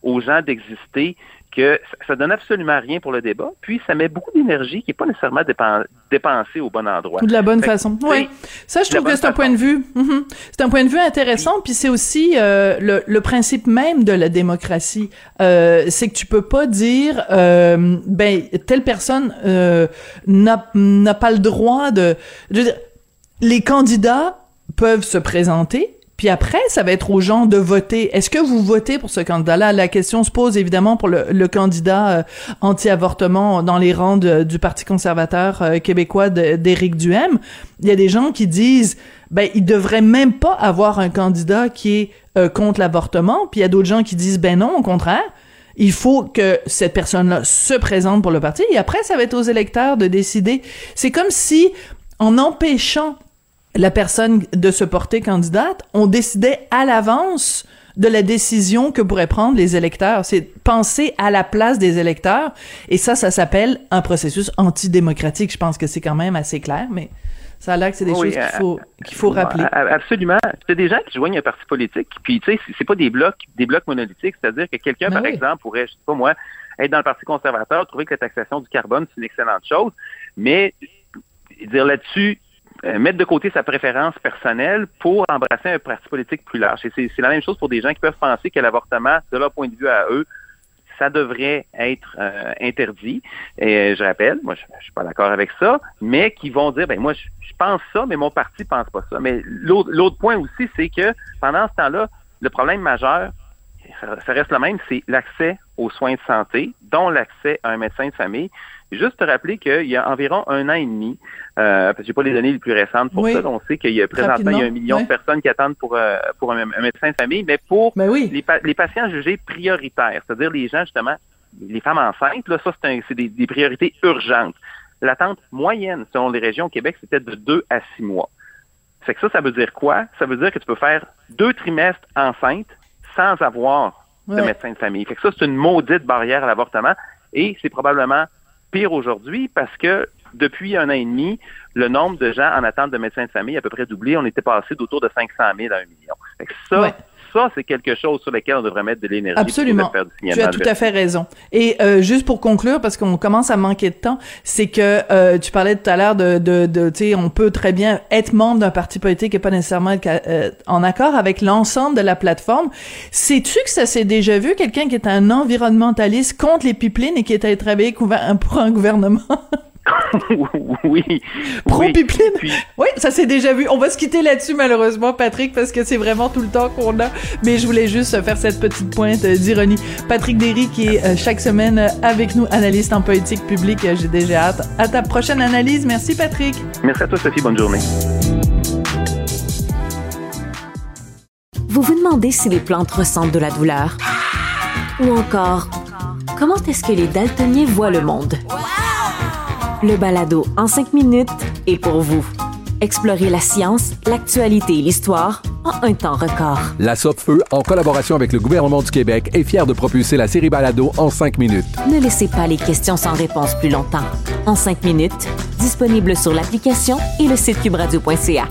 aux gens d'exister que ça, donne absolument rien pour le débat. Puis ça met beaucoup d'énergie qui n'est pas nécessairement dépen- dépensée au bon endroit. Ou de la bonne Fait façon. Oui. Ça, je trouve que c'est un point de vue. Mhm. C'est un point de vue intéressant. Puis c'est aussi euh, le, le principe même de la démocratie. Euh, c'est que tu peux pas dire, euh, ben telle personne n'a n'a pas le droit de. Je veux dire, les candidats peuvent se présenter. Puis après, ça va être aux gens de voter. Est-ce que vous votez pour ce candidat-là? La question se pose évidemment pour le, candidat euh, anti-avortement dans les rangs du Parti conservateur euh, québécois d'Éric Duhem. Il y a des gens qui disent, ben, il devrait même pas avoir un candidat qui est euh, contre l'avortement. Puis il y a d'autres gens qui disent, ben non, au contraire. Il faut que cette personne-là se présente pour le parti et après, ça va être aux électeurs de décider. C'est comme si, en empêchant la personne de se porter candidate, on décidait à l'avance de la décision que pourraient prendre les électeurs. C'est penser à la place des électeurs. Et ça, ça s'appelle un processus antidémocratique. Je pense que c'est quand même assez clair, mais ça a l'air que c'est des Oui, choses qu'il euh, faut, qu'il faut rappeler. Absolument. C'est des gens qui joignent un parti politique, puis tu sais, c'est- pas des blocs, des blocs monolithiques, c'est-à-dire que quelqu'un, par oui. exemple, pourrait, je sais pas moi, être dans le Parti conservateur, trouver que la taxation du carbone, c'est une excellente chose, mais dire là-dessus, euh, mettre de côté sa préférence personnelle pour embrasser un parti politique plus large. Et c'est la même chose pour des gens qui peuvent penser que l'avortement, de leur point de vue à eux, ça devrait être euh, interdit. Et euh, je rappelle, moi, je, je suis pas d'accord avec ça, mais qui vont dire, ben moi, je, je pense ça, mais mon parti pense pas ça. Mais l'autre point aussi, c'est que pendant ce temps-là, le problème majeur, ça reste le même, c'est l'accès aux soins de santé, dont l'accès à un médecin de famille. Juste te rappeler qu'il y a environ un an et demi, euh, parce que j'ai pas les données les plus récentes pour Oui. ça, on sait qu'il y a présentement il y a un million de personnes qui attendent pour, euh, pour un, un médecin de famille, mais pour Ben oui. les, pa- les patients jugés prioritaires, c'est-à-dire les gens justement, les femmes enceintes, là, ça c'est c'est des, des priorités urgentes. L'attente moyenne selon les régions au Québec, c'était de 2 à 6 mois. Fait que ça, ça veut dire quoi? Ça veut dire que tu peux faire deux trimestres enceinte sans avoir de Ouais. médecin de famille. Fait que ça, c'est une maudite barrière à l'avortement et c'est probablement pire aujourd'hui parce que depuis un an et demi, le nombre de gens en attente de médecin de famille a à peu près doublé. On était passé d'autour de 500 000 à 1 million. Ça, c'est quelque chose sur lequel on devrait mettre de l'énergie. Absolument. pour faire du Tu as tout à fait raison. Et euh, juste pour conclure, parce qu'on commence à manquer de temps, c'est que euh, tu parlais tout à l'heure de, de, de tu sais, on peut très bien être membre d'un parti politique et pas nécessairement être euh, en accord avec l'ensemble de la plateforme. Sais-tu que ça s'est déjà vu, quelqu'un qui est un environnementaliste contre les pipelines et qui est allé travailler pour un gouvernement? oui. pro-pipeline? Puis- Oui, ça s'est déjà vu. On va se quitter là-dessus, malheureusement, Patrick, parce que c'est vraiment tout le temps qu'on a. Mais je voulais juste faire cette petite pointe euh, d'ironie. Patrick Derry, qui est euh, chaque semaine euh, avec nous, analyste en politique publique. J'ai déjà hâte à ta prochaine analyse. Merci, Patrick. Merci à toi, Sophie. Bonne journée. Vous vous demandez si les plantes ressentent de la douleur? Ou encore, comment est-ce que les daltoniens voient le monde? Le balado en cinq minutes est pour vous. Explorez la science, l'actualité et l'histoire en un temps record. La Feu, en collaboration avec le gouvernement du Québec, est fière de propulser la série Balado en cinq minutes. Ne laissez pas les questions sans réponse plus longtemps. En cinq minutes, disponible sur l'application et le site cubradio.ca.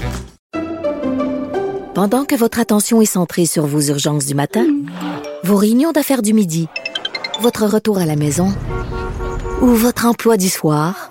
Pendant que votre attention est centrée sur vos urgences du matin, vos réunions d'affaires du midi, votre retour à la maison ou votre emploi du soir,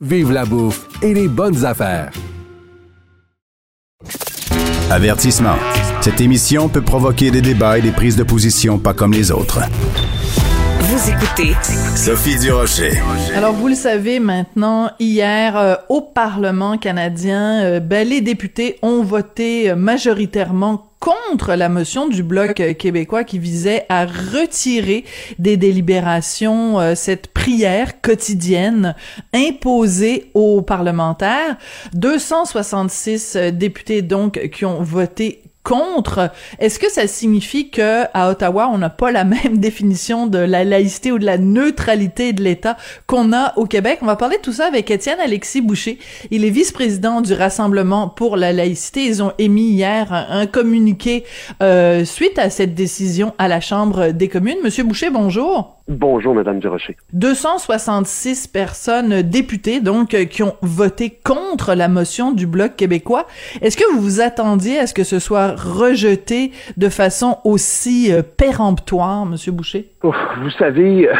vive la bouffe et les bonnes affaires. Avertissement. Cette émission peut provoquer des débats et des prises de position pas comme les autres. Vous écoutez Sophie Durocher. Alors, vous le savez maintenant, hier, euh, au Parlement canadien, euh, ben, les députés ont voté euh, majoritairement contre la motion du Bloc euh, québécois qui visait à retirer des délibérations euh, cette prière quotidienne imposée aux parlementaires. 266 euh, députés donc qui ont voté contre. Est-ce que ça signifie que à Ottawa, on n'a pas la même définition de la laïcité ou de la neutralité de l'État qu'on a au Québec? On va parler de tout ça avec Étienne Alexis Boucher. Il est vice-président du Rassemblement pour la laïcité. Ils ont émis hier un, un communiqué euh, suite à cette décision à la Chambre des communes. Monsieur Boucher, bonjour. Bonjour, Madame Durocher. 266 personnes députées, donc, euh, qui ont voté contre la motion du Bloc québécois. Est-ce que vous vous attendiez à ce que ce soit rejeté de façon aussi euh, péremptoire, Monsieur Boucher? Ouf, vous savez, euh,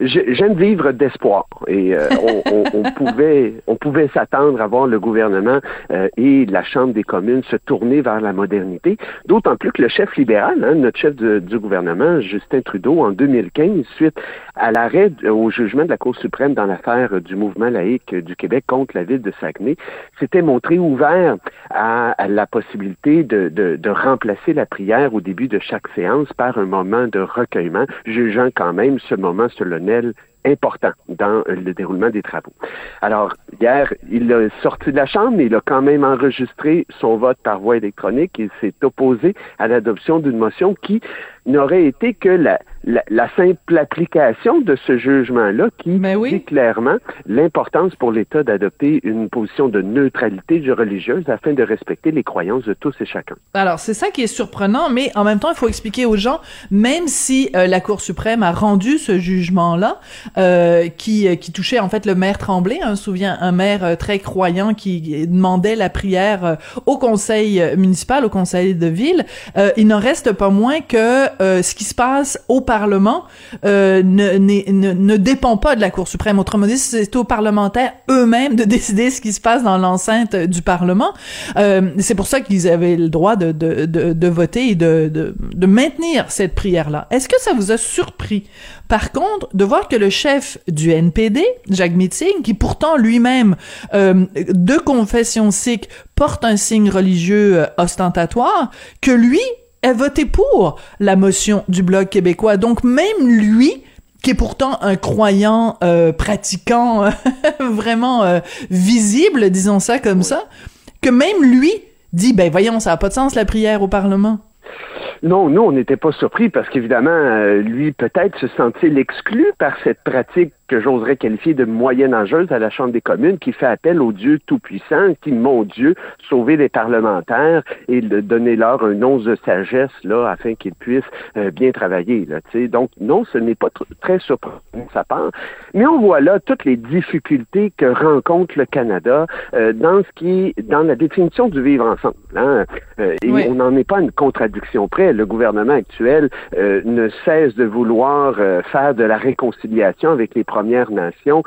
j'aime vivre d'espoir. Et euh, on, on, on, pouvait on pouvait s'attendre à voir le gouvernement euh, et la Chambre des communes se tourner vers la modernité, d'autant plus que le chef libéral, hein, notre chef de, du gouvernement, Justin Trudeau, en 2015, suite à l'arrêt au jugement de la Cour suprême dans l'affaire du mouvement laïque du Québec contre la ville de Saguenay, s'était montré ouvert à, à la possibilité de, de, de remplacer la prière au début de chaque séance par un moment de recueillement, jugeant quand même ce moment tener important dans le déroulement des travaux. Alors, hier, il a sorti de la Chambre, mais il a quand même enregistré son vote par voie électronique. Il s'est opposé à l'adoption d'une motion qui n'aurait été que la, la, la, simple application de ce jugement-là qui oui. dit clairement l'importance pour l'État d'adopter une position de neutralité religieuse afin de respecter les croyances de tous et chacun. Alors, c'est ça qui est surprenant, mais en même temps, il faut expliquer aux gens, même si euh, la Cour suprême a rendu ce jugement-là, euh, qui, qui touchait en fait le maire Tremblay, hein, souviens, un maire euh, très croyant qui demandait la prière euh, au conseil municipal, au conseil de ville, euh, il n'en reste pas moins que euh, ce qui se passe au Parlement euh, ne, ne, ne, dépend pas de la Cour suprême. Autrement dit, c'est aux parlementaires eux-mêmes de décider ce qui se passe dans l'enceinte du Parlement. Euh, c'est pour ça qu'ils avaient le droit de, de, de, de voter et de, de, de maintenir cette prière-là. Est-ce que ça vous a surpris, par contre, de voir que le chef du NPD, Jacques Meeting, qui pourtant lui-même euh, de confession sikh porte un signe religieux ostentatoire, que lui a voté pour la motion du Bloc québécois. Donc même lui, qui est pourtant un croyant euh, pratiquant vraiment euh, visible, disons ça comme ça, que même lui dit, ben voyons, ça n'a pas de sens la prière au Parlement. Non, nous, on n'était pas surpris parce qu'évidemment, euh, lui, peut-être se sentait exclu par cette pratique que j'oserais qualifier de moyenâgeuse à la Chambre des communes, qui fait appel au Dieu tout-puissant, qui, mon Dieu, sauver les parlementaires et de donner leur un once de sagesse, là, afin qu'ils puissent euh, bien travailler, là, tu Donc, non, ce n'est pas très surprenant de sa part. Mais on voit là toutes les difficultés que rencontre le Canada euh, dans ce qui dans la définition du vivre ensemble. Hein? Euh, et oui. on n'en est pas à une contradiction près. Le gouvernement actuel euh, ne cesse de vouloir faire de la réconciliation avec les Premières Nations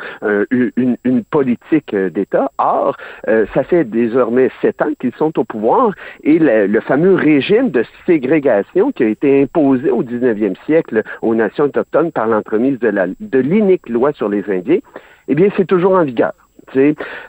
une, une, politique d'État. Or, ça fait désormais sept ans qu'ils sont au pouvoir et le, le, fameux régime de ségrégation qui a été imposé au 19e siècle aux nations autochtones par l'entremise de la de l'inique loi sur les Indiens, eh bien, c'est toujours en vigueur.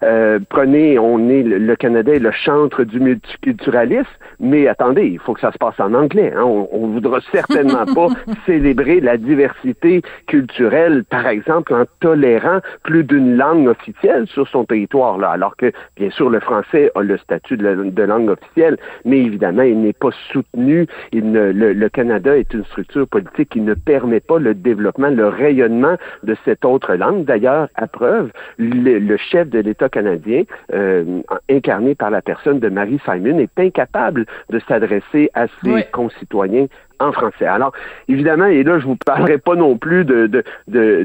Euh, prenez, on est le Canada est le chantre du multiculturalisme, mais attendez, il faut que ça se passe en anglais. Hein. On, on voudra certainement pas célébrer la diversité culturelle, par exemple, en tolérant plus d'une langue officielle sur son territoire, là, alors que bien sûr le français a le statut de, la, de langue officielle, mais évidemment il n'est pas soutenu. Il ne, le, le, Canada est une structure politique qui ne permet pas le développement, le rayonnement de cette autre langue. D'ailleurs, à preuve, le, le chef de l'État canadien, euh, incarné par la personne de Marie Simon, est incapable de s'adresser à ses oui. concitoyens en français. Alors, évidemment, et là, je vous parlerai pas non plus de, de, de,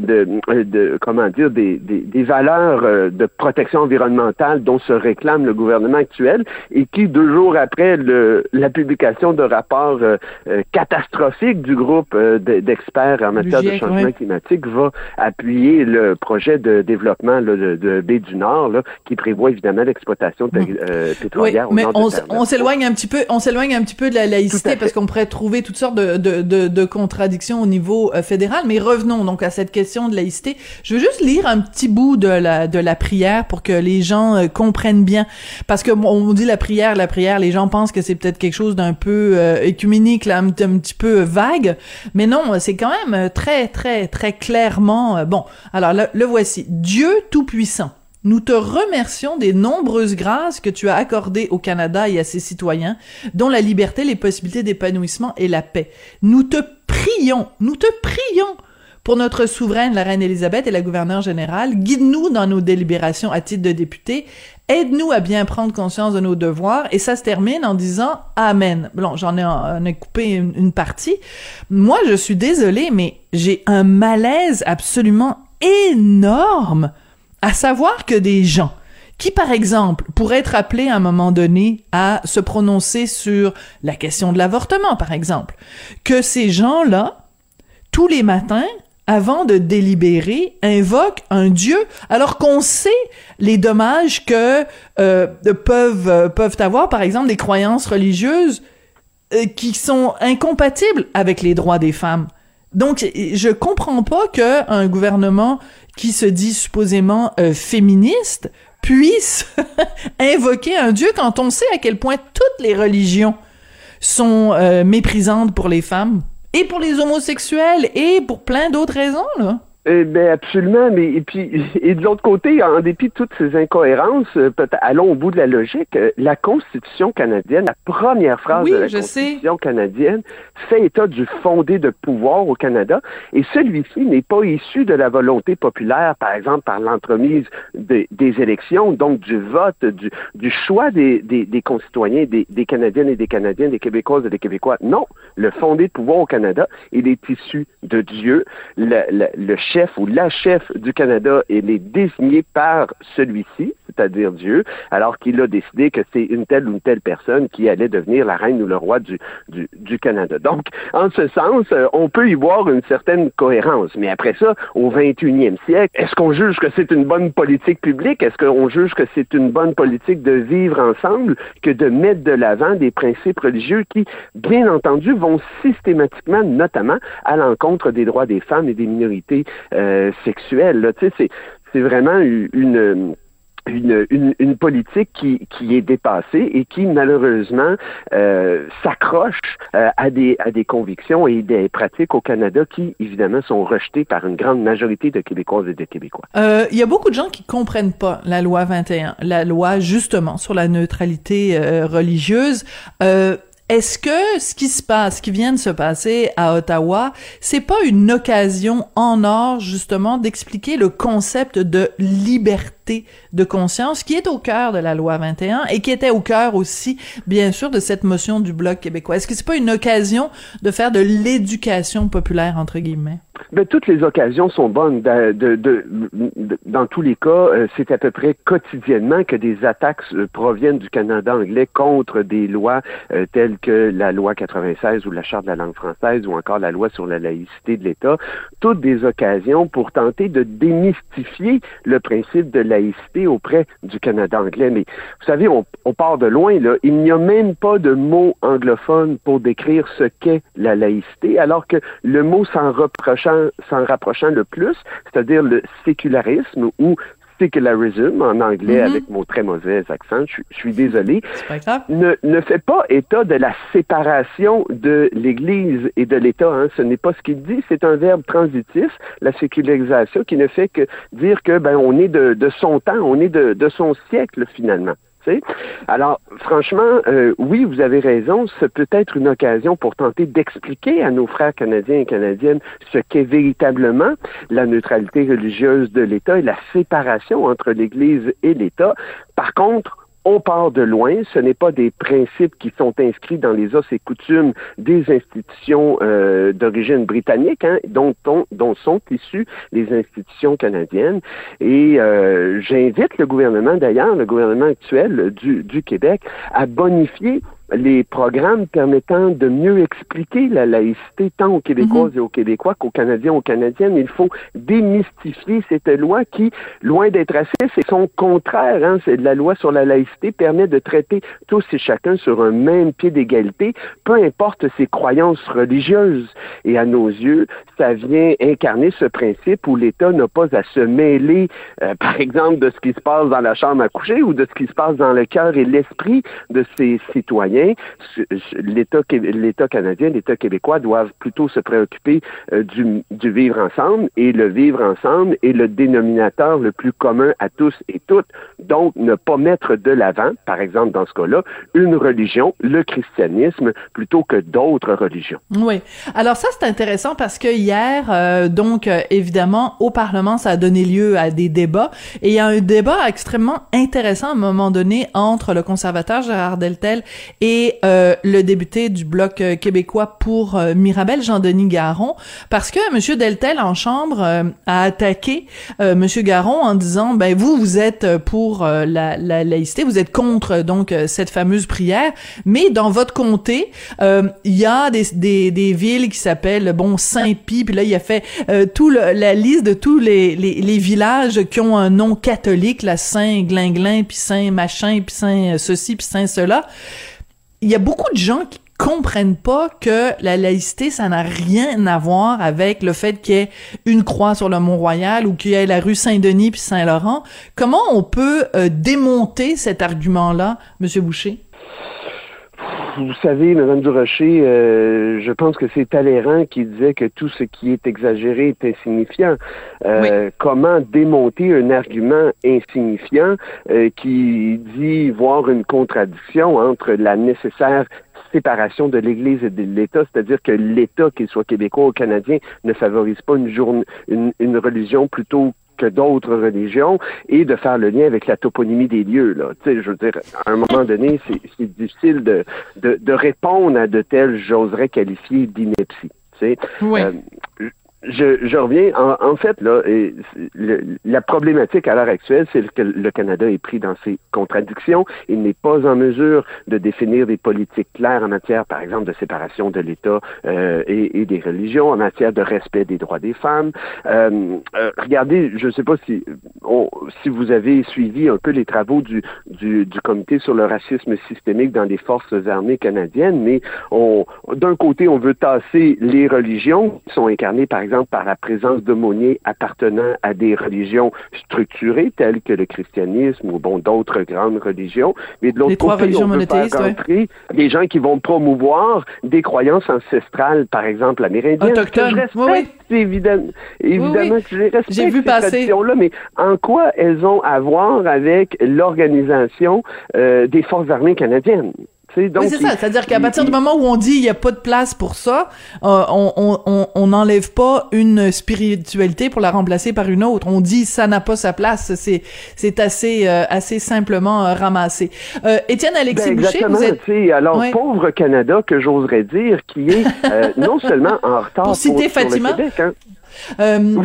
de, comment dire, des, des, des, valeurs euh, de protection environnementale dont se réclame le gouvernement actuel et qui, deux jours après le, la publication de rapports euh, euh, catastrophiques du groupe d'experts en matière de changement climatique, va appuyer le projet de développement de, de, baie du Nord, là, qui prévoit évidemment l'exploitation pétrolière oui, mais on, s'éloigne un petit peu, on s'éloigne un petit peu de la laïcité parce qu'on pourrait trouver toutes sortes de, de, de, contradictions au niveau euh, fédéral. Mais revenons donc à cette question de laïcité. Je veux juste lire un petit bout de la, de la prière pour que les gens euh, comprennent bien. Parce que on dit la prière, la prière, les gens pensent que c'est peut-être quelque chose d'un peu euh, écuménique, là, un, petit peu vague. Mais non, c'est quand même très, très, très clairement... bon, alors le, le voici. Dieu Tout-Puissant nous te remercions des nombreuses grâces que tu as accordées au Canada et à ses citoyens, dont la liberté, les possibilités d'épanouissement et la paix. Nous te prions, nous te prions pour notre souveraine, la reine Élisabeth et la gouverneure générale, guide-nous dans nos délibérations à titre de député, aide-nous à bien prendre conscience de nos devoirs, et ça se termine en disant Amen. Bon, j'en ai, coupé une, une, partie. Moi, je suis désolée, mais j'ai un malaise absolument énorme à savoir que des gens qui, par exemple, pourraient être appelés à un moment donné à se prononcer sur la question de l'avortement, par exemple, que ces gens-là, tous les matins, avant de délibérer, invoquent un Dieu, alors qu'on sait les dommages que euh, peuvent euh, peuvent avoir, par exemple, des croyances religieuses euh, qui sont incompatibles avec les droits des femmes. Donc, je comprends pas que un gouvernement qui se dit supposément euh, féministe puisse invoquer un dieu quand on sait à quel point toutes les religions sont euh, méprisantes pour les femmes et pour les homosexuels et pour plein d'autres raisons là. Eh ben absolument, mais et puis et de l'autre côté, en dépit de toutes ces incohérences, euh, allons au bout de la logique. Euh, la Constitution canadienne, la première phrase de la Constitution canadienne, fait état du fondé de pouvoir au Canada, et celui-ci n'est pas issu de la volonté populaire, par exemple par l'entremise des élections, donc du vote, du, du choix des, des, des concitoyens, des, des Canadiennes et des Canadiens, des Québécoises et des Québécois. Non, le fondé de pouvoir au Canada, il est issu de Dieu, le, le, le chef ou la chef du Canada, elle est désignée par celui-ci, c'est-à-dire Dieu, alors qu'il a décidé que c'est une telle ou une telle personne qui allait devenir la reine ou le roi du, du, du Canada. Donc, en ce sens, euh, on peut y voir une certaine cohérence. Mais après ça, au 21e siècle, est-ce qu'on juge que c'est une bonne politique publique? Est-ce qu'on juge que c'est une bonne politique de vivre ensemble que de mettre de l'avant des principes religieux qui, bien entendu, vont systématiquement, notamment, à l'encontre des droits des femmes et des minorités euh, sexuelle. Sais, c'est vraiment une une, une, politique qui, qui est dépassée et qui malheureusement euh, s'accroche euh, à, des, à des convictions et des pratiques au Canada qui évidemment sont rejetées par une grande majorité de Québécoises et de Québécois. Il y a beaucoup de gens qui comprennent pas la loi 21, la loi justement sur la neutralité religieuse. Est-ce que ce qui se passe, ce qui vient de se passer à Ottawa, c'est pas une occasion en or justement d'expliquer le concept de liberté de conscience qui est au cœur de la loi 21 et qui était au cœur aussi, bien sûr, de cette motion du Bloc québécois. Est-ce que c'est pas une occasion de faire de l'éducation populaire, entre guillemets? Ben, toutes les occasions sont bonnes. De, de, de, dans tous les cas, euh, c'est à peu près quotidiennement que des attaques euh, proviennent du Canada anglais contre des lois euh, telles que la loi 96 ou la Charte de la langue française ou encore la loi sur la laïcité de l'État. Toutes des occasions pour tenter de démystifier le principe de laïcité auprès du Canada anglais. Mais vous savez, on, part de loin. Là. Il n'y a même pas de mot anglophone pour décrire ce qu'est la laïcité, alors que le mot s'en reproche s'en rapprochant le plus, c'est-à-dire le sécularisme ou secularism en anglais mm-hmm. avec mon très mauvais accent, je, suis désolé, ne, ne fait pas état de la séparation de l'Église et de l'État. Hein. Ce n'est pas ce qu'il dit, c'est un verbe transitif, la sécularisation, qui ne fait que dire que ben on est de, de son temps, on est de, de son siècle finalement. Alors, franchement, euh, oui, vous avez raison, ce peut être une occasion pour tenter d'expliquer à nos frères canadiens et canadiennes ce qu'est véritablement la neutralité religieuse de l'État et la séparation entre l'Église et l'État. Par contre, on part de loin. Ce n'est pas des principes qui sont inscrits dans les os et coutumes des institutions euh, d'origine britannique, hein, dont, sont issues les institutions canadiennes. Et euh, j'invite le gouvernement, d'ailleurs, le gouvernement actuel du Québec, à bonifier les programmes permettant de mieux expliquer la laïcité tant aux Québécoises mhm. et aux Québécois qu'aux Canadiens et aux Canadiennes. Il faut démystifier cette loi qui, loin d'être raciste, c'est son contraire. Hein, c'est la loi sur la laïcité permet de traiter tous et chacun sur un même pied d'égalité, peu importe ses croyances religieuses. Et à nos yeux, ça vient incarner ce principe où l'État n'a pas à se mêler, euh, par exemple, de ce qui se passe dans la chambre à coucher ou de ce qui se passe dans le cœur et l'esprit de ses citoyens l'État canadien, l'État québécois doivent plutôt se préoccuper euh, du, vivre ensemble et le vivre ensemble est le dénominateur le plus commun à tous et toutes. Donc, ne pas mettre de l'avant, par exemple dans ce cas-là, une religion, le christianisme, plutôt que d'autres religions. Oui. Alors ça, c'est intéressant parce que hier, euh, donc euh, évidemment, au Parlement, ça a donné lieu à des débats et il y a un débat extrêmement intéressant à un moment donné entre le conservateur Gérard Deltel et et euh, le député du bloc euh, québécois pour euh, Mirabel, Jean-Denis Garon, parce que Monsieur Deltel en chambre a attaqué Monsieur Garon en disant ben vous vous êtes pour la, la, laïcité, vous êtes contre donc cette fameuse prière, mais dans votre comté il y a des, des, des villes qui s'appellent bon Saint-Pie, puis là il a fait tout la liste de tous les, les, les, villages qui ont un nom catholique, la Saint Glinglin, puis Saint machin, puis Saint ceci, puis Saint cela il y a beaucoup de gens qui comprennent pas que la laïcité, ça n'a rien à voir avec le fait qu'il y ait une croix sur le Mont-Royal ou qu'il y ait la rue Saint-Denis puis Saint-Laurent. Comment on peut euh, démonter cet argument-là, Monsieur Boucher? Vous savez, Madame Durocher, euh, je pense que c'est Talleyrand qui disait que tout ce qui est exagéré est insignifiant. Euh, comment démonter un argument insignifiant euh, qui dit voir une contradiction entre la nécessaire séparation de l'Église et de l'État, c'est-à-dire que l'État, qu'il soit québécois ou canadien, ne favorise pas une, journée, une, une religion plutôt que d'autres religions et de faire le lien avec la toponymie des lieux. Là. Tu sais, je veux dire, à un moment donné, c'est difficile de, de, de, répondre à de telles, j'oserais qualifier d'ineptie. Oui. Euh, je, je, reviens. En, fait, là, la problématique à l'heure actuelle, c'est que le Canada est pris dans ses contradictions. Il n'est pas en mesure de définir des politiques claires en matière, par exemple, de séparation de l'État euh, et, et, des religions, en matière de respect des droits des femmes. Euh, euh, regardez, je ne sais pas si, si vous avez suivi un peu les travaux du, du, du, comité sur le racisme systémique dans les forces armées canadiennes, mais d'un côté, on veut tasser les religions qui sont incarnées, par exemple, par la présence d'aumôniers appartenant à des religions structurées telles que le christianisme ou bon d'autres grandes religions, mais de l'autre côté, on veut faire rentrer des gens qui vont promouvoir des croyances ancestrales, par exemple amérindiennes. Autochtones. je respecte, oui, évidemment, évidemment J'ai vu passer. là mais en quoi elles ont à voir avec l'organisation euh, des forces armées canadiennes? Oui, c'est ça. C'est-à-dire qu'à partir du moment où on dit il n'y a pas de place pour ça, euh, on n'enlève pas une spiritualité pour la remplacer par une autre. On dit ça n'a pas sa place. C'est c'est assez euh, assez simplement euh, ramassé. Étienne Alexis ben, Boucher, vous êtes alors pauvre Canada que j'oserais dire qui est non seulement en retard pour citer Fatima. Québec, hein.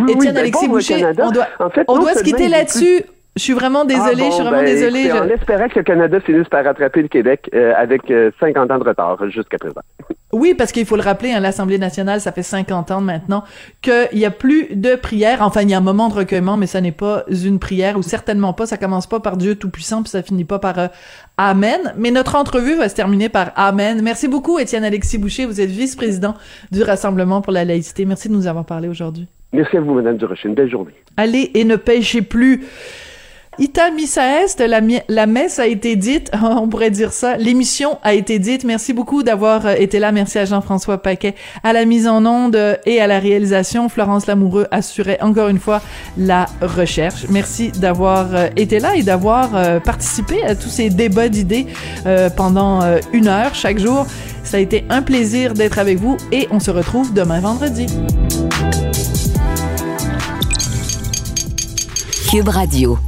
Étienne ben, Alexis Boucher, on doit on doit se quitter là-dessus. Je suis vraiment désolée, je suis vraiment ah désolée. On espérait que le Canada finisse par rattraper le Québec euh, avec 50 euh, ans de retard jusqu'à présent. Oui, parce qu'il faut le rappeler, hein, l'Assemblée nationale, ça fait 50 ans maintenant qu'il n'y a plus de prière. Enfin, il y a un moment de recueillement, mais ça n'est pas une prière, ou certainement pas, ça commence pas par Dieu Tout-Puissant, puis ça finit pas par euh, Amen. Mais notre entrevue va se terminer par Amen. Merci beaucoup, Étienne Alexis Boucher. Vous êtes vice-président du Rassemblement pour la laïcité. Merci de nous avoir parlé aujourd'hui. Merci à vous, Madame Durocher. Une belle journée. Allez et ne pêchez plus. Ita Missa Est, la, la, messe a été dite, on pourrait dire ça, l'émission a été dite. Merci beaucoup d'avoir euh, été là. Merci à Jean-François Paquet à la mise en onde et à la réalisation. Florence Lamoureux assurait encore une fois la recherche. Merci d'avoir euh, été là et d'avoir euh, participé à tous ces débats d'idées pendant une heure chaque jour. Ça a été un plaisir d'être avec vous et on se retrouve demain vendredi. Cube Radio.